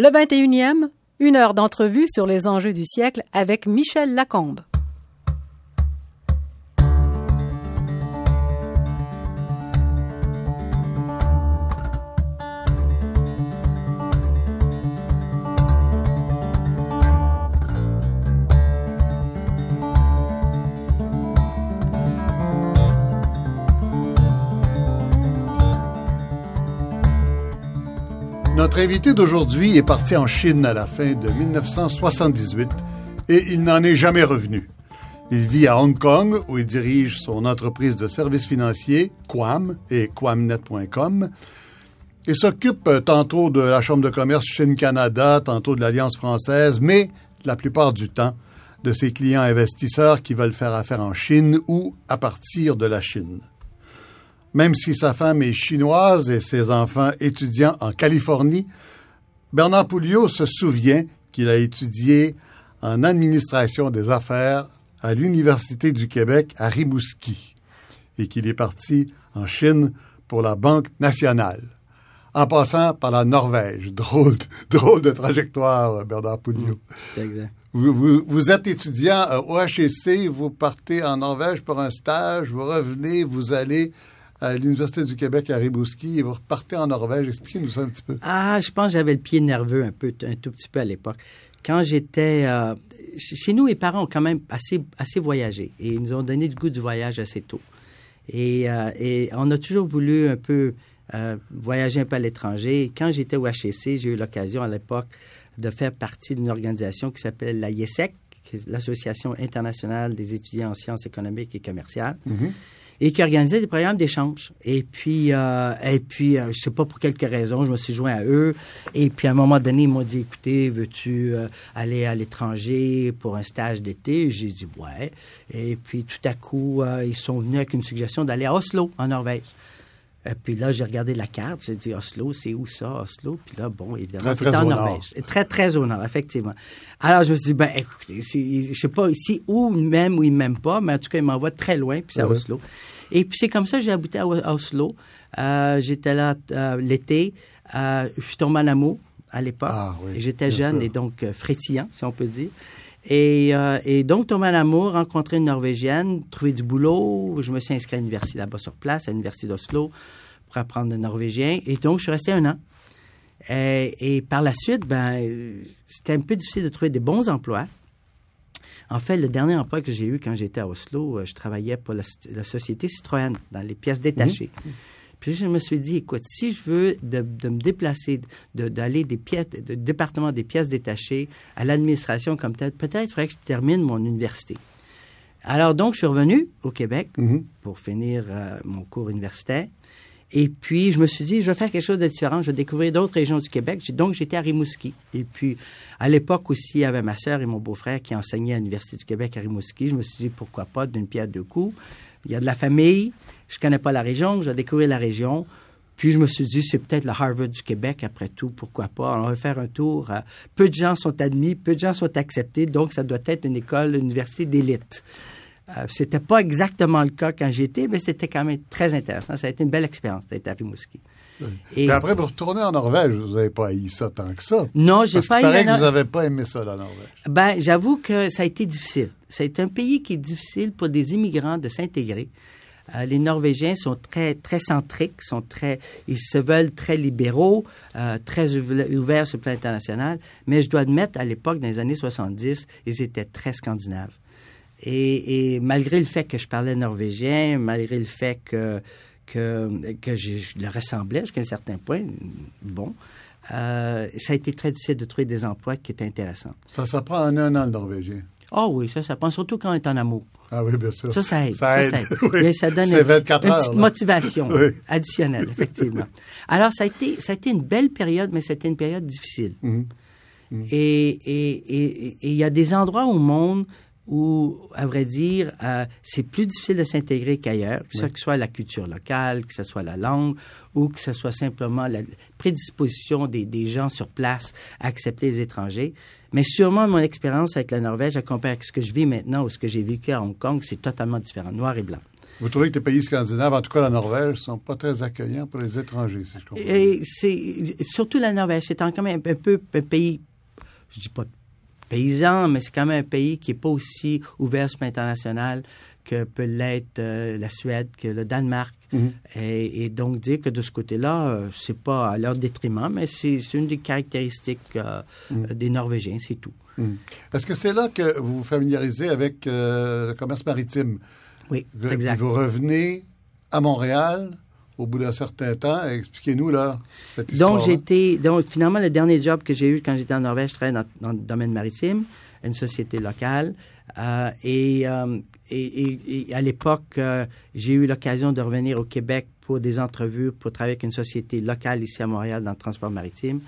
Le 21e, une heure d'entrevue sur les enjeux du siècle avec Michel Lacombe. Notre invité d'aujourd'hui est parti en Chine à la fin de 1978 et il n'en est jamais revenu. Il vit à Hong Kong où il dirige son entreprise de services financiers, Quam et quamnet.com et s'occupe tantôt de la Chambre de commerce Chine-Canada, tantôt de l'Alliance française, mais la plupart du temps de ses clients investisseurs qui veulent faire affaire en Chine ou à partir de la Chine. Même si sa femme est chinoise et ses enfants étudiants en Californie, Bernard Pouliot se souvient qu'il a étudié en administration des affaires à l'Université du Québec à Rimouski et qu'il est parti en Chine pour la Banque nationale, en passant par la Norvège. Drôle, drôle de trajectoire, Bernard Pouliot. Exact. Vous, vous, vous, êtes étudiant au HEC, vous partez en Norvège pour un stage, vous revenez, vous allez à l'Université du Québec à Rimouski et vous repartez en Norvège. Expliquez-nous ça un petit peu. Ah, je pense que j'avais le pied nerveux un peu, un tout petit peu à l'époque. Quand j'étais... Euh, chez nous, mes parents ont quand même assez, assez voyagé et ils nous ont donné le goût du voyage assez tôt. Et, euh, et on a toujours voulu un peu euh, voyager un peu à l'étranger. Quand j'étais au HEC, j'ai eu l'occasion à l'époque de faire partie d'une organisation qui s'appelle la IESEC, l'Association internationale des étudiants en sciences économiques et commerciales. Mm -hmm et qui organisait des programmes d'échange. Et puis, euh, et puis, euh, je sais pas pour quelques raisons, je me suis joint à eux. Et puis, à un moment donné, ils m'ont dit, écoutez, veux-tu euh, aller à l'étranger pour un stage d'été? J'ai dit, ouais. Et puis, tout à coup, euh, ils sont venus avec une suggestion d'aller à Oslo, en Norvège. Et puis là, j'ai regardé la carte, j'ai dit Oslo, c'est où ça, Oslo? Puis là, bon, évidemment, c'est en Norvège. Nord. Très, très au nord, effectivement. Alors, je me suis dit, ben, écoutez, je sais pas ici où ils m'aiment ou ils m'aiment pas, mais en tout cas, ils m'envoient très loin, puis c'est à Ouais. Oslo. Et puis, c'est comme ça que j'ai abouti à, à Oslo. Euh, J'étais là euh, l'été. Euh, je suis tombé en amour à l'époque. Ah oui, J'étais jeune sûr. et donc euh, frétillant, si on peut dire. Et, euh, et donc, tombé en amour, rencontré une Norvégienne, trouvé du boulot. Je me suis inscrit à l'université là-bas sur place, à l'université d'Oslo, pour apprendre le norvégien. Et donc, je suis resté un an. Et, et par la suite, ben, euh, c'était un peu difficile de trouver des bons emplois. En fait, le dernier emploi que j'ai eu quand j'étais à Oslo, euh, je travaillais pour la, la société Citroën dans les pièces détachées. Puis je me suis dit, écoute, si je veux de, de me déplacer, de- d'aller des pièces, du département des pièces détachées à l'administration comme telle, peut-être faudrait que je termine mon université. Alors donc, je suis revenu au Québec Mhm. pour finir euh, mon cours universitaire. Et puis, je me suis dit, je vais faire quelque chose de différent. Je vais découvrir d'autres régions du Québec. Donc, j'étais à Rimouski. Et puis, à l'époque aussi, il y avait ma sœur et mon beau-frère qui enseignaient à l'Université du Québec à Rimouski. Je me suis dit, pourquoi pas, d'une pierre deux coups. Il y a de la famille. Je connais pas la région. Je vais découvrir la région. Puis, je me suis dit, c'est peut-être le Harvard du Québec, après tout. Pourquoi pas? On va faire un tour. Euh, Peu de gens sont admis, peu de gens sont acceptés. Donc, ça doit être une école, une université d'élite. Euh, c'était pas exactement le cas quand j'étais, mais c'était quand même très intéressant. Ça a été une belle expérience d'être à Rimouski. Et Puis après, vous retournez en Norvège. Vous n'avez pas haï ça tant que ça. non, j'ai pas eu que vous n'avez pas aimé ça, la Norvège. Ben, j'avoue que ça a été difficile. C'est un pays qui est difficile pour des immigrants de s'intégrer. Euh, les Norvégiens sont très très centriques, sont très, ils se veulent très libéraux, euh, très ouv- ouverts sur le plan international. Mais je dois admettre, à l'époque, dans les années 70, ils étaient très scandinaves. Et, et malgré le fait que je parlais norvégien, malgré le fait que que, que je, je le ressemblais jusqu'à un certain point, bon, euh, ça a été très difficile de trouver des emplois qui étaient intéressants. Ça s'apprend en un an, le norvégien. Oh oui, ça, ça prend surtout quand on est en amour. Ah oui, bien sûr. Ça, ça aide. Ça aide. ça, aide. oui. Et ça donne C'est un petit- 24 une petite motivation Oui. additionnelle, effectivement. Alors, ça a, été, ça a été une belle période, mais c'était une période difficile. Mhm. Et et- et- et il y a des endroits au monde où, à vrai dire, euh, c'est plus difficile de s'intégrer qu'ailleurs, que ce soit la culture locale, que ce soit la langue, ou que ce soit simplement la prédisposition des, des gens sur place à accepter les étrangers. Mais sûrement, mon expérience avec la Norvège, à comparer avec ce que je vis maintenant ou ce que j'ai vécu à Hong Kong, c'est totalement différent, noir et blanc. Vous trouvez que les pays scandinaves, en tout cas la Norvège, sont pas très accueillants pour les étrangers, si je comprends. Et c'est surtout la Norvège, c'est quand même un peu un pays, je dis pas paysan, mais c'est quand même un pays qui est pas aussi ouvert sur l'international que peut l'être euh, la Suède, que le Danemark. Mhm. et, et donc dire que de ce côté-là, euh, c'est pas à leur détriment, mais c'est une des caractéristiques euh, Mhm. des Norvégiens, c'est tout. Hmm. Est-ce que c'est là que vous vous familiarisez avec euh, le commerce maritime? Oui, exact. Vous revenez à Montréal au bout d'un certain temps. Expliquez-nous, là, cette histoire Donc, donc, finalement, le dernier job que j'ai eu quand j'étais en Norvège, je travaillais dans, dans le domaine maritime, une société locale. Euh, et, euh, et, et- et à l'époque, euh, j'ai eu l'occasion de revenir au Québec pour des entrevues, pour travailler avec une société locale ici à Montréal dans le transport maritime.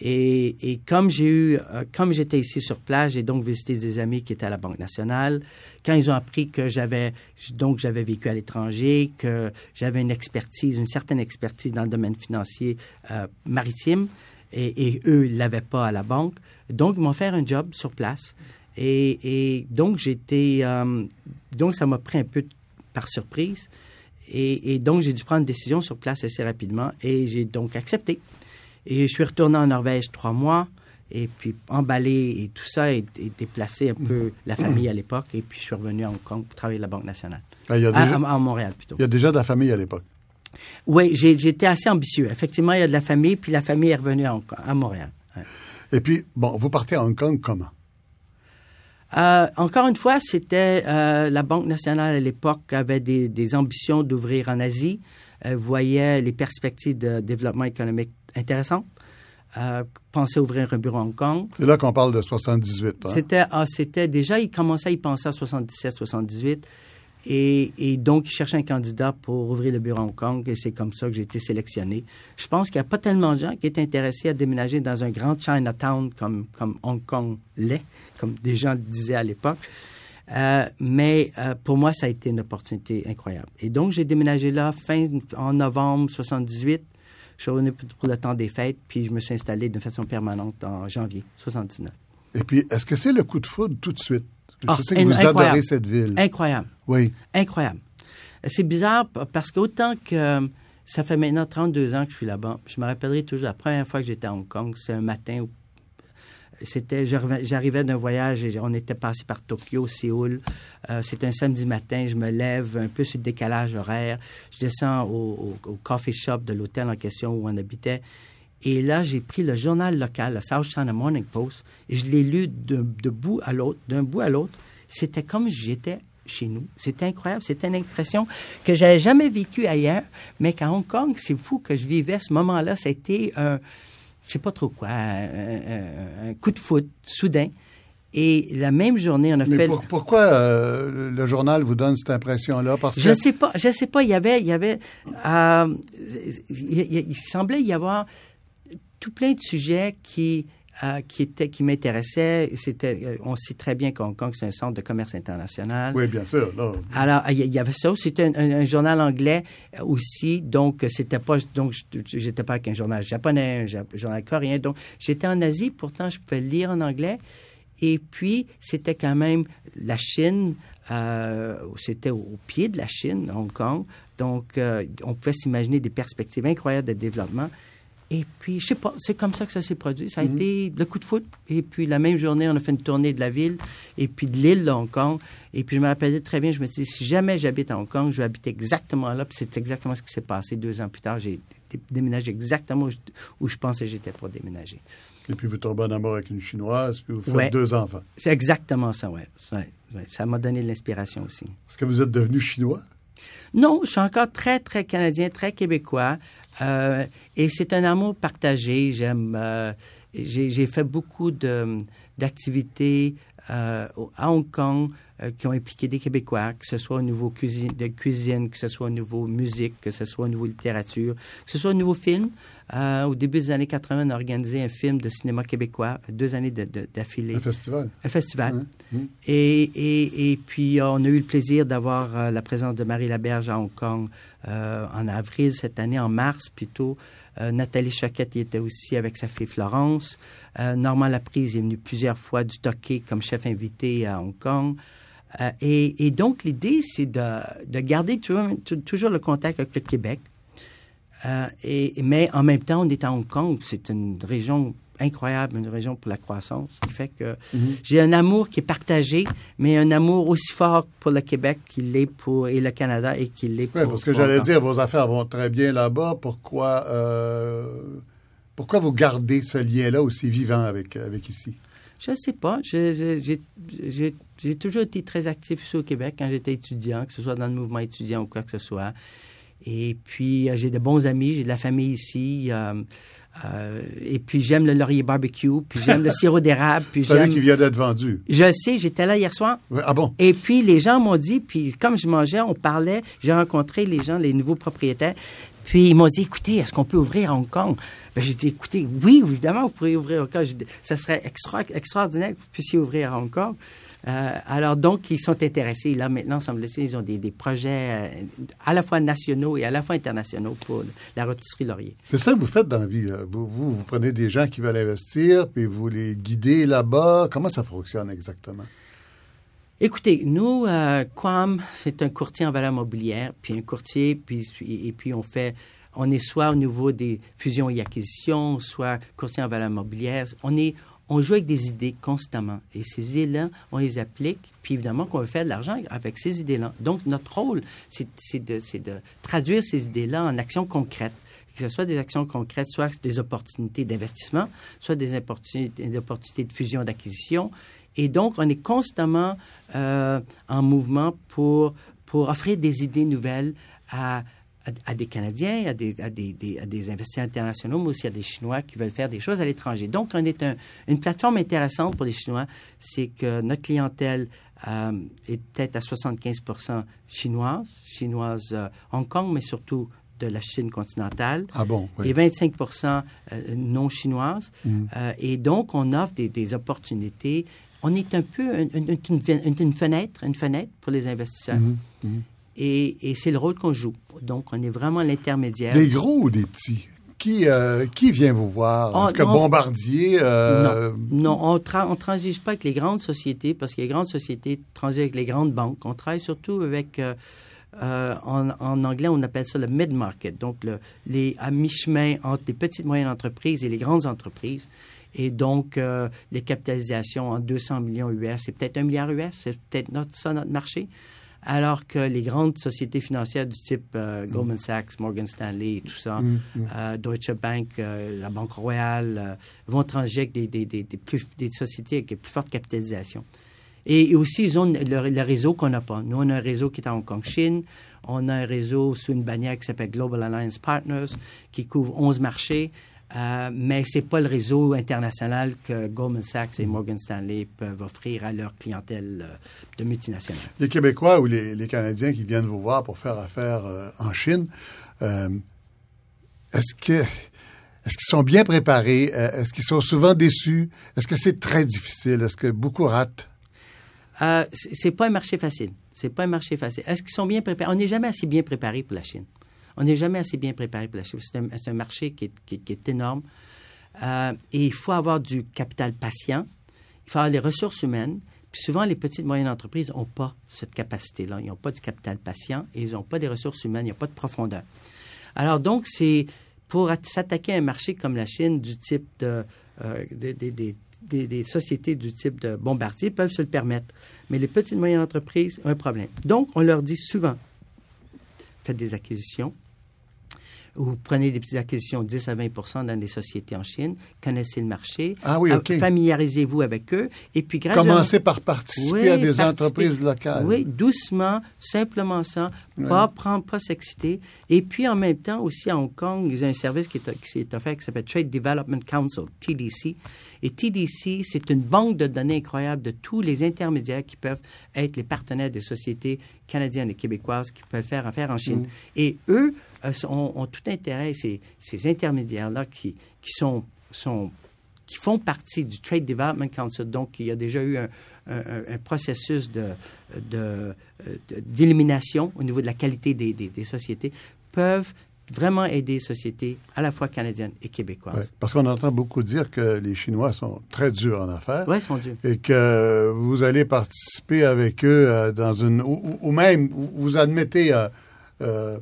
Et, comme j'ai eu, euh, comme j'étais ici sur place, j'ai donc visité des amis qui étaient à la Banque nationale. Quand ils ont appris que j'avais, donc j'avais vécu à l'étranger, que j'avais une expertise, une certaine expertise dans le domaine financier euh, maritime, et, eux ils l'avaient pas à la banque, donc ils m'ont fait un job sur place. Et, donc j'étais, euh, donc ça m'a pris un peu par surprise. Et donc j'ai dû prendre une décision sur place assez rapidement, et j'ai donc accepté. Et je suis retourné en Norvège trois mois, et puis emballé et tout ça, et, et déplacé un peu la famille à l'époque. Et puis je suis revenu à Hong Kong pour travailler à la Banque nationale. Ah, il, y a déjà, à- à Montréal plutôt. il y a déjà de la famille à l'époque. Oui, j'étais assez ambitieux. Effectivement, il y a de la famille, puis la famille est revenue à, Hong Kong- à Montréal. Ouais. Et puis, bon, vous partez à Hong Kong comment? Euh, encore une fois, c'était euh, la Banque nationale à l'époque avait des, des ambitions d'ouvrir en Asie, euh, voyait les perspectives de développement économique intéressantes, euh, pensait ouvrir un bureau à Hong Kong. C'est là qu'on parle de 78. hein? C'était, ah, c'était déjà, il commençait à y penser à 77, 78. Et, donc, il cherchait un candidat pour ouvrir le bureau à Hong Kong. Et c'est comme ça que j'ai été sélectionné. Je pense qu'il n'y a pas tellement de gens qui étaient intéressés à déménager dans un grand Chinatown comme, Hong Kong l'est, comme des gens le disaient à l'époque. Euh, mais euh, pour moi, ça a été une opportunité incroyable. Et donc, j'ai déménagé là fin en novembre 78. Je suis revenu pour le temps des fêtes, puis je me suis installé de façon permanente en janvier 79. Et puis, est-ce que c'est le coup de foudre tout de suite? Ah, Je sais que in- vous incroyable. adorez cette ville. Incroyable. Oui. Incroyable. C'est bizarre parce qu'autant que euh, ça fait maintenant 32 ans que je suis là-bas, je me rappellerai toujours la première fois que j'étais à Hong Kong, c'est un matin où c'était j'arrivais d'un voyage et on était passé par Tokyo, Séoul. Euh, c'était un samedi matin, je me lève un peu sur le décalage horaire, je descends au, au- au coffee shop de l'hôtel en question où on habitait. Et là, j'ai pris le journal local, le South China Morning Post, et je l'ai lu de, de bout à l'autre, d'un bout à l'autre. C'était comme j'étais chez nous. C'était incroyable. C'était une impression que j'avais jamais vécue ailleurs, mais qu'à Hong Kong, c'est fou que je vivais ce moment-là. C'était un, je sais pas trop quoi, un, un- un coup de foot soudain. Et la même journée, on a Mais fait. pour- pourquoi euh, le- le journal vous donne cette impression-là? Parce que Je sais pas, je sais pas. Il y avait, il y avait, euh, il, il- il semblait y avoir tout plein de sujets qui euh, qui qui m'intéressaient. C'était, euh, on sait très bien qu'Hong Kong c'est un centre de commerce international. Oui, bien sûr. Là. Alors, il y- avait ça. C'était un, un- un journal anglais aussi. Donc, c'était pas, donc, je- j'étais pas avec un journal japonais, un journal coréen. Donc, j'étais en Asie. Pourtant, je pouvais lire en anglais. Et puis, c'était quand même la Chine. euh, c'était au, au pied de la Chine, Hong Kong. Donc, euh, on pouvait s'imaginer des perspectives incroyables de développement. Et puis, je sais pas, c'est comme ça que ça s'est produit. Ça a été le coup de foot. Et puis, la même journée, on a fait une tournée de la ville et puis de l'île de Hong Kong. Et puis, je me rappelais très bien, je me suis dit, si jamais j'habite à Hong Kong, je vais habiter exactement là. Puis, c'est exactement ce qui s'est passé deux ans plus tard. J'ai dé- déménagé exactement où je, où je pensais que j'étais pour déménager. Et puis vous tombez en amour avec une Chinoise, puis vous faites Ouais. deux enfants. C'est exactement ça, ouais. Ouais, ouais. Ça m'a donné de l'inspiration aussi. Est-ce que vous êtes devenu chinois? Non, je suis encore très, très canadien, très québécois. Euh, et c'est un amour partagé. J'aime. euh, j'ai fait beaucoup d'activités euh, à Hong Kong qui ont impliqué des Québécois, que ce soit au niveau cuisine, de cuisine, que ce soit au niveau musique, que ce soit au niveau littérature, que ce soit au niveau film. Euh, au début des années 80, on a organisé un film de cinéma québécois, deux années d'affilée. Un festival? Un festival. Et, et, et puis, euh, on a eu le plaisir d'avoir euh, la présence de Marie Laberge à Hong Kong euh, en avril cette année, en mars plutôt. Nathalie Choquette y était aussi avec sa fille Florence. Normand Laprise est venu plusieurs fois du Toqué comme chef invité à Hong Kong. Et, et, donc, l'idée, c'est de, de, garder toujours, toujours, le contact avec le Québec. Euh, et, mais en même temps, on est à Hong Kong. C'est une région incroyable, une région pour la croissance, qui fait que mm-hmm. j'ai un amour qui est partagé, mais un amour aussi fort pour le Québec qu'il l'est pour et le Canada et qu'il l'est pour. Oui, parce que j'allais dire, vos affaires vont très bien là-bas. Pourquoi, euh, pourquoi vous gardez ce lien-là aussi vivant avec, avec ici? Je ne sais pas. J'ai toujours été très actif ici au Québec quand j'étais étudiant, que ce soit dans le mouvement étudiant ou quoi que ce soit. Et puis, euh, j'ai de bons amis, j'ai de la famille ici. Euh, euh, et puis j'aime le laurier barbecue, puis j'aime le sirop d'érable, puis j'aime. qui vient d'être vendu. Je sais, j'étais là hier soir. ah bon? Et puis les gens m'ont dit, puis comme je mangeais, on parlait, j'ai rencontré les gens, les nouveaux propriétaires, puis ils m'ont dit, écoutez, est-ce qu'on peut ouvrir à Hong Kong? Ben, j'ai dit, écoutez, oui, évidemment, vous pourriez ouvrir à Hong Kong. ça serait extra, extraordinaire que vous puissiez ouvrir à Hong Kong. Euh, alors donc, ils sont intéressés. Là, maintenant, semble-t-il, ils ont des, des projets euh, à la fois nationaux et à la fois internationaux pour la rôtisserie Laurier. C'est ça que vous faites dans la vie. Vous, vous, vous, prenez des gens qui veulent investir, puis vous les guidez là-bas. Comment ça fonctionne exactement? Écoutez, nous, euh, Quam, c'est un courtier en valeur mobilière, puis un courtier, puis, et puis on fait, on est soit au niveau des fusions et acquisitions, soit courtier en valeur mobilière. On est, on joue avec des idées constamment. Et ces idées-là, on les applique, puis évidemment qu'on veut faire de l'argent avec ces idées-là. Donc, notre rôle, c'est de, traduire ces idées-là en actions concrètes que ce soit des actions concrètes, soit des opportunités d'investissement, soit des opportunités, des opportunités de fusion d'acquisition. Et donc, on est constamment euh, en mouvement pour, pour offrir des idées nouvelles à, à, des Canadiens, à des, à, des, à des, investisseurs internationaux, mais aussi à des Chinois qui veulent faire des choses à l'étranger. Donc, on est une plateforme intéressante pour les Chinois, c'est que notre clientèle euh, est peut-être à 75 chinoise, chinoise euh, Hong Kong, mais surtout de la Chine continentale. Ah bon, Et 25% euh, non chinoises. Mm. et donc, on offre des, des, opportunités. On est un peu une, une, une, fenêtre, une fenêtre pour les investisseurs. Mm-hmm. Mm-hmm. Et, c'est le rôle qu'on joue. Donc, on est vraiment l'intermédiaire. Des gros ou des petits? Qui, euh, qui vient vous voir? Est-ce que Bombardier... Euh, non, on ne transige pas avec les grandes sociétés parce que les grandes sociétés transigent avec les grandes banques. On travaille surtout avec... Euh, en, en, anglais, on appelle ça le mid-market, donc le, les, à mi-chemin entre les petites et moyennes entreprises et les grandes entreprises. Et donc, les capitalisations en 200 millions US, c'est peut-être un milliard US, c'est peut-être notre, ça notre marché alors que les grandes sociétés financières du type euh. Goldman Sachs, Morgan Stanley, tout ça, mm, mm. Euh, Deutsche Bank, euh, la Banque Royale, vont trancher des, des, des, plus, des sociétés avec une plus forte capitalisation. Et, aussi, ils ont le, réseau qu'on n'a pas. Nous, on a un réseau qui est à Hong Kong, Chine. On a un réseau sous une bannière qui s'appelle Global Alliance Partners, qui couvre 11 marchés. Euh, mais ce n'est pas le réseau international que Goldman Sachs et Morgan Stanley peuvent offrir à leur clientèle euh, de multinationales. Les Québécois ou les, Canadiens qui viennent vous voir pour faire affaire euh, en Chine, est-ce que est-ce qu'ils sont bien préparés? Est-ce qu'ils sont souvent déçus? Est-ce que c'est très difficile? Est-ce que beaucoup ratent? Euh, c'est pas un marché facile. C'est pas un marché facile. Est-ce qu'ils sont bien préparés? On n'est jamais assez bien préparé pour la Chine. On n'est jamais assez bien préparé pour la Chine. C'est un, marché qui est, énorme. Euh, et il faut avoir du capital patient. Il faut avoir les ressources humaines. Puis souvent, les petites et moyennes entreprises n'ont pas cette capacité-là. Ils n'ont pas du capital patient et ils n'ont pas des ressources humaines. Il n'y a pas de profondeur. Alors donc, c'est pour s'attaquer à un marché comme la Chine du type de, euh, des, sociétés du type de Bombardier peuvent se le permettre. Mais les petites et moyennes entreprises ont un problème. Donc, on leur dit souvent, faites des acquisitions, vous prenez des petites acquisitions 10 à 20 dans des sociétés en Chine, connaissez le marché, ah oui, familiarisez-vous avec eux, et puis graduellement... Commencez par participer à des entreprises locales. Oui, doucement, simplement ça, pas prendre, pas s'exciter. Et puis en même temps, aussi à Hong Kong, ils ont un service qui est, qui est offert qui s'appelle Trade Development Council, TDC. Et TDC, c'est une banque de données incroyable de tous les intermédiaires qui peuvent être les partenaires des sociétés canadiennes et québécoises qui peuvent faire affaire en Chine. Mm. Et eux, euh, ont, tout intérêt, ces, ces intermédiaires-là qui, qui, sont, sont, qui font partie du Trade Development Council. Donc, il y a déjà eu un, un, processus d'élimination de, de, d'élimination au niveau de la qualité des, des, des, sociétés, peuvent vraiment aider les sociétés à la fois canadiennes et québécoises. Ouais, parce qu'on entend beaucoup dire que les Chinois sont très durs en affaires. Oui, ils sont durs. Et que vous allez participer avec eux euh, dans une... Ou, ou même, vous admettez euh, euh,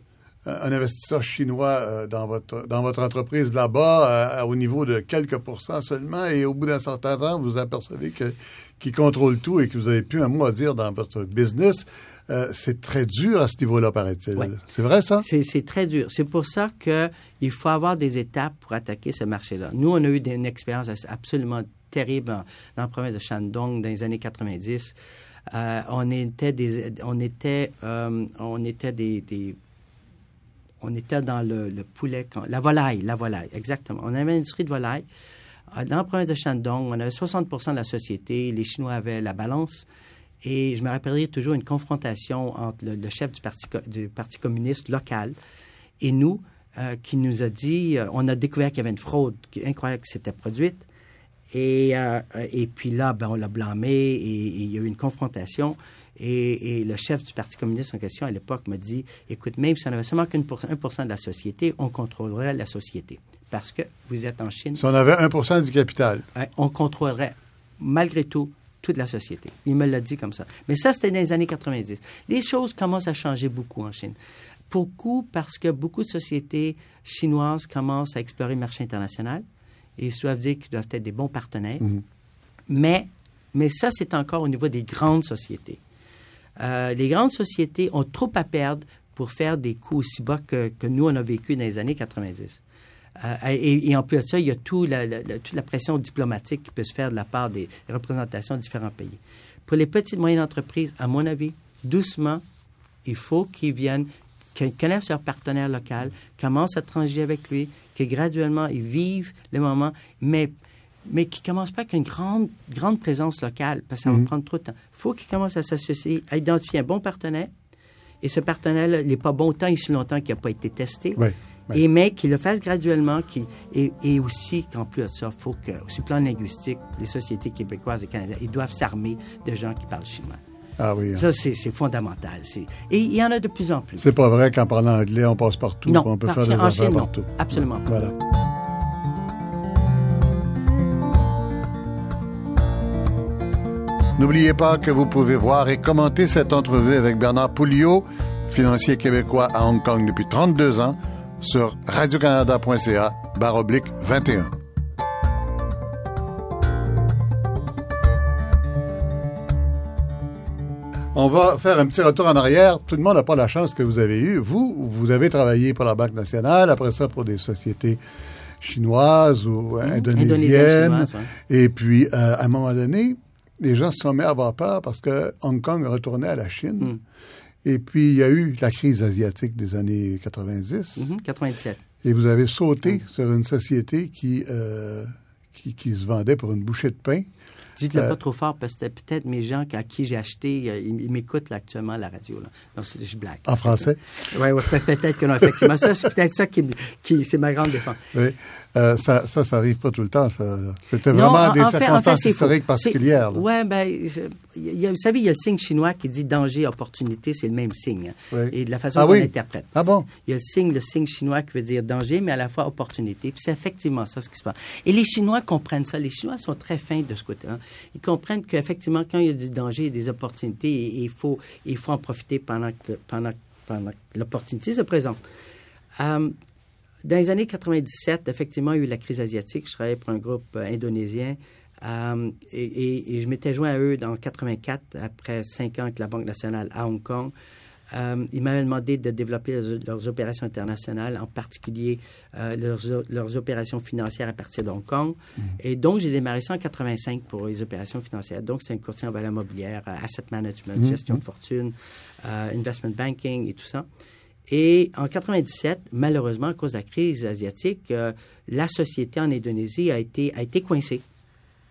un investisseur chinois euh, dans votre dans votre entreprise là-bas euh, au niveau de quelques pourcents seulement et au bout d'un certain temps, vous apercevez que qui contrôle tout et que vous avez plus un mot à dire dans votre business. Euh, c'est très dur à ce niveau-là, paraît-il. Ouais. C'est vrai, ça? C'est, c'est très dur. C'est pour ça qu'il faut avoir des étapes pour attaquer ce marché-là. Nous, on a eu une expérience absolument terrible dans la province de Shandong dans les années 90. Euh, on était des, on était, euh, on était des, des- on était dans le, le poulet, la volaille, la volaille, exactement. On avait une industrie de volaille. Euh, Dans la province de Shandong, on avait 60% de la société. Les Chinois avaient la balance. Et je me rappellerai toujours une confrontation entre le, chef du parti, communiste local et nous, euh, qui nous a dit, euh, on a découvert qu'il y avait une fraude incroyable qui s'était produite. Et, et puis là, ben, on l'a blâmé et il y a eu une confrontation. Et, et le chef du Parti communiste en question à l'époque m'a dit, écoute, même si on avait seulement qu'un pour cent- 1 de la société, on contrôlerait la société. Parce que vous êtes en Chine, Si on avait 1 du capital. Hein, on contrôlerait malgré tout toute la société. Il me l'a dit comme ça. Mais ça, c'était dans les années 90. Les choses commencent à changer beaucoup en Chine. Beaucoup parce que beaucoup de sociétés chinoises commencent à explorer le marché international et ils doivent dire qu'ils doivent être des bons partenaires. Mais, mais ça, c'est encore au niveau des grandes sociétés. Euh, les grandes sociétés ont trop à perdre pour faire des coûts aussi bas que, nous, on a vécu dans les années 90. Euh, et, et en plus de ça, il y a tout la- toute la pression diplomatique qui peut se faire de la part des représentations de différents pays. Pour les petites et moyennes entreprises, à mon avis, doucement, il faut qu'ils viennent, qu'ils connaissent leur partenaire local, commencent à transiger avec lui, que graduellement, ils vivent le moment, mais, mais qu'ils ne commencent pas avec une grande, grande présence locale, parce que ça va prendre trop de temps. Il faut qu'ils commencent à s'associer, à identifier un bon partenaire, et ce partenaire-là, il n'est pas bon tant ici longtemps qu'il n'a pas été testé. Oui. Et mais qu'il le fasse graduellement, qui, et, et aussi qu'en plus de ça, il faut que, sur le plan linguistique, les sociétés québécoises et canadiennes, ils doivent s'armer de gens qui parlent chinois. Ah oui. hein. Ça, c'est c'est fondamental. C'est- Et il y en a de plus en plus. C'est pas vrai qu'en parlant anglais, on passe partout. Non, on peut faire des affaires Chine, non. partout. Absolument pas. Voilà. N'oubliez pas que vous pouvez voir et commenter cette entrevue avec Bernard Pouliot, financier québécois à Hong Kong depuis 32 ans, sur radiocanada.ca barre oblique 21. On va faire un petit retour en arrière. Tout le monde n'a pas la chance que vous avez eue. Vous, vous avez travaillé pour la Banque nationale, après ça pour des sociétés chinoises ou euh, indonésiennes. Ouais. Et puis, euh, à un moment donné, les gens se sont mis à avoir peur parce que Hong Kong retournait à la Chine. Mm. Et puis, il y a eu la crise asiatique des années 90. Mhm, 97. Et vous avez sauté sur une société qui, euh, qui, qui se vendait pour une bouchée de pain. Dites-le Euh, pas trop fort parce que c'était peut-être mes gens à qui j'ai acheté, euh, ils, m'écoutent actuellement à la radio. Là. Donc, je blague. En français? Oui, ouais, peut- peut-être que non, effectivement. Ça, c'est peut-être ça qui, qui c'est ma grande défense. Oui. Euh, ça, ça, ça arrive pas tout le temps. C'était vraiment en- des en fait, circonstances faux. historiques particulières. Oui, ben, y a- vous savez, il y a le signe chinois qui dit danger, opportunité, c'est le même signe. Oui. Et de la façon Ah dont oui? on l'interprète. Ah bon? Il y a le signe, le signe chinois qui veut dire danger, mais à la fois opportunité. Puis c'est effectivement ça ce qui se passe. Et les Chinois comprennent ça. Les Chinois sont très fins de ce côté-là. Ils comprennent qu'effectivement, quand il y a du danger, il y a des opportunités, et, il, faut, il faut en profiter pendant que, pendant, pendant l'opportunité se présente. Euh, dans les années 97, effectivement, il y a eu la crise asiatique. Je travaillais pour un groupe euh, indonésien. euh, et, et- et je m'étais joint à eux dans 84, après cinq ans avec la Banque nationale à Hong Kong. Euh, ils m'avaient demandé de développer leurs, leurs opérations internationales, en particulier euh, leurs, leurs opérations financières à partir de Hong Kong. Et donc, j'ai démarré ça en 85 pour les opérations financières. Donc, c'est un courtier en valeur mobilière, asset management, gestion de fortune, investment banking et tout ça. Et en 97, malheureusement, à cause de la crise asiatique, euh, la société en Indonésie a été, a été coincée.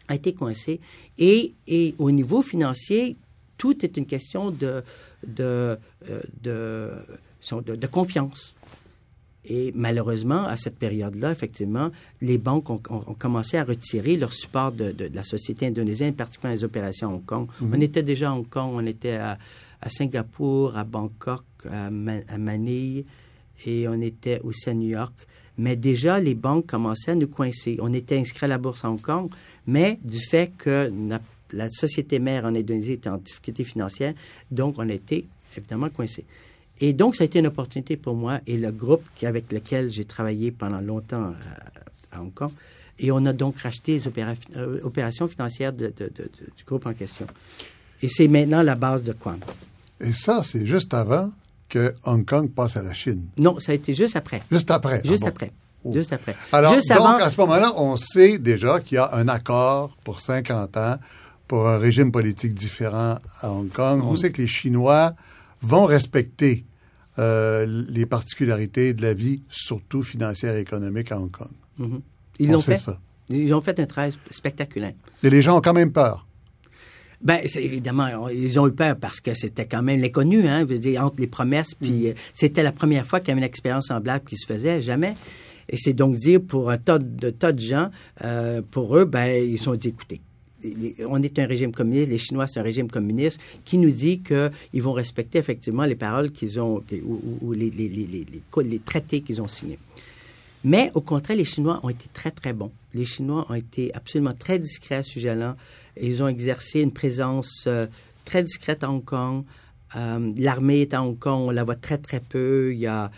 A été coincée. Et, et au niveau financier, tout est une question de, de, euh, de, sont de, de confiance. Et malheureusement, à cette période-là, effectivement, les banques ont, ont- ont commencé à retirer leur support de, de- de la société indonésienne, particulièrement les opérations à Hong Kong. On était déjà à Hong Kong, on était à, à Singapour, à Bangkok, à, Ma- à Manille. et on était aussi à New York. Mais déjà, les banques commençaient à nous coincer. On était inscrit à la bourse à Hong Kong, mais du fait que la société mère en Indonésie était en difficulté financière, donc on était évidemment coincé. Et donc, ça a été une opportunité pour moi et le groupe avec lequel j'ai travaillé pendant longtemps à, Hong Kong. Et on a donc racheté les euh, opérations financières du groupe en question. Et c'est maintenant la base de Quam. Et ça, c'est juste avant que Hong Kong passe à la Chine. Non, ça a été juste après. Juste après. Juste ah après. Oh. Juste après. Alors, donc, à ce moment-là, on sait déjà qu'il y a un accord pour 50 ans pour un régime politique différent à Hong Kong. On mm. sait que les Chinois vont respecter euh, les particularités de la vie, surtout financière et économique à Hong Kong. Mm-hmm. Ils l'ont fait. Ça. Ils ont fait un travail spectaculaire. Et les gens ont quand même peur. Ben, évidemment, ils ont eu peur parce que c'était quand même l'inconnu, hein, veux dire, entre les promesses, puis mm. euh, c'était la première fois qu'il y avait une expérience semblable qui se faisait, jamais. Et c'est donc dire pour un tas de, tas de gens, euh, pour eux, ben, ils sont dit, écoutez, on est un régime communiste, les Chinois, c'est un régime communiste, qui nous dit qu'ils vont respecter effectivement les paroles qu'ils ont, ou, les, les, les, les, traités qu'ils ont signés. Mais au contraire, les Chinois ont été très, très bons. Les Chinois ont été absolument très discrets à ce sujet-là. Ils ont exercé une présence euh, très discrète à Hong Kong. Euh, l'armée est à Hong Kong, on la voit très, très peu. Il y a,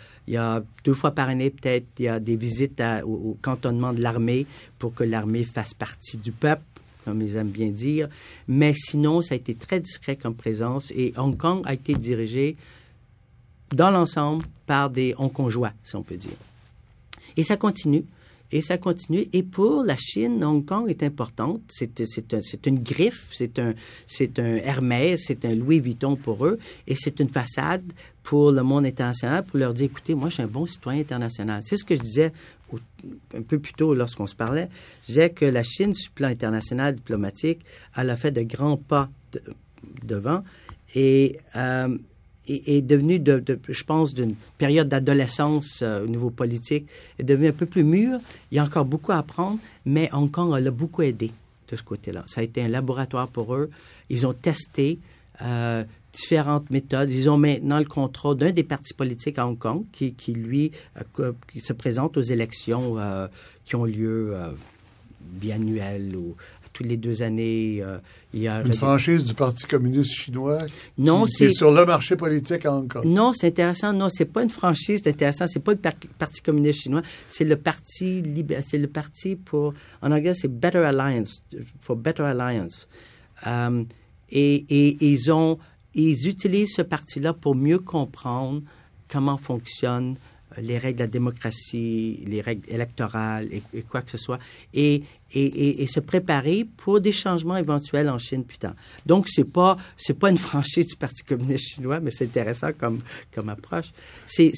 deux fois par année, peut-être, il y a des visites au, au, cantonnement de l'armée pour que l'armée fasse partie du peuple comme ils aiment bien dire. Mais sinon, ça a été très discret comme présence et Hong Kong a été dirigé dans l'ensemble par des Hongkongois, si on peut dire. Et ça continue. Et ça continue. Et pour la Chine, Hong Kong est importante. C'est, une griffe, c'est un, c'est un Hermès, c'est un Louis Vuitton pour eux. Et c'est une façade pour le monde international, pour leur dire, écoutez, moi, je suis un bon citoyen international. C'est ce que je disais un peu plus tôt lorsqu'on se parlait. Je disais que la Chine, sur le plan international diplomatique, elle a fait de grands pas devant. Et euh, est, devenu, de, je pense, d'une période d'adolescence euh, au niveau politique, est devenu un peu plus mûr. Il y a encore beaucoup à apprendre, mais Hong Kong a beaucoup aidé de ce côté-là. Ça a été un laboratoire pour eux. Ils ont testé euh, différentes méthodes. Ils ont maintenant le contrôle d'un des partis politiques à Hong Kong qui, lui, euh, se présente aux élections qui ont lieu biannuelles ou toutes les deux années. Euh, il y a une franchise du Parti communiste chinois non, c'est sur le marché politique à Hong Kong. Non, c'est intéressant. Non, c'est pas une franchise. C'est intéressant. C'est pas le Parti communiste chinois. C'est le parti C'est le parti pour. En anglais, c'est Better Alliance. For Better Alliance. Euh, et, et, ils ont. Ils utilisent ce parti-là pour mieux comprendre comment fonctionne les règles de la démocratie, les règles électorales et, quoi que ce soit, et, et, se préparer pour des changements éventuels en Chine plus. Donc, c'est pas c'est pas une franchise du Parti communiste chinois, mais c'est intéressant comme, comme approche. C'est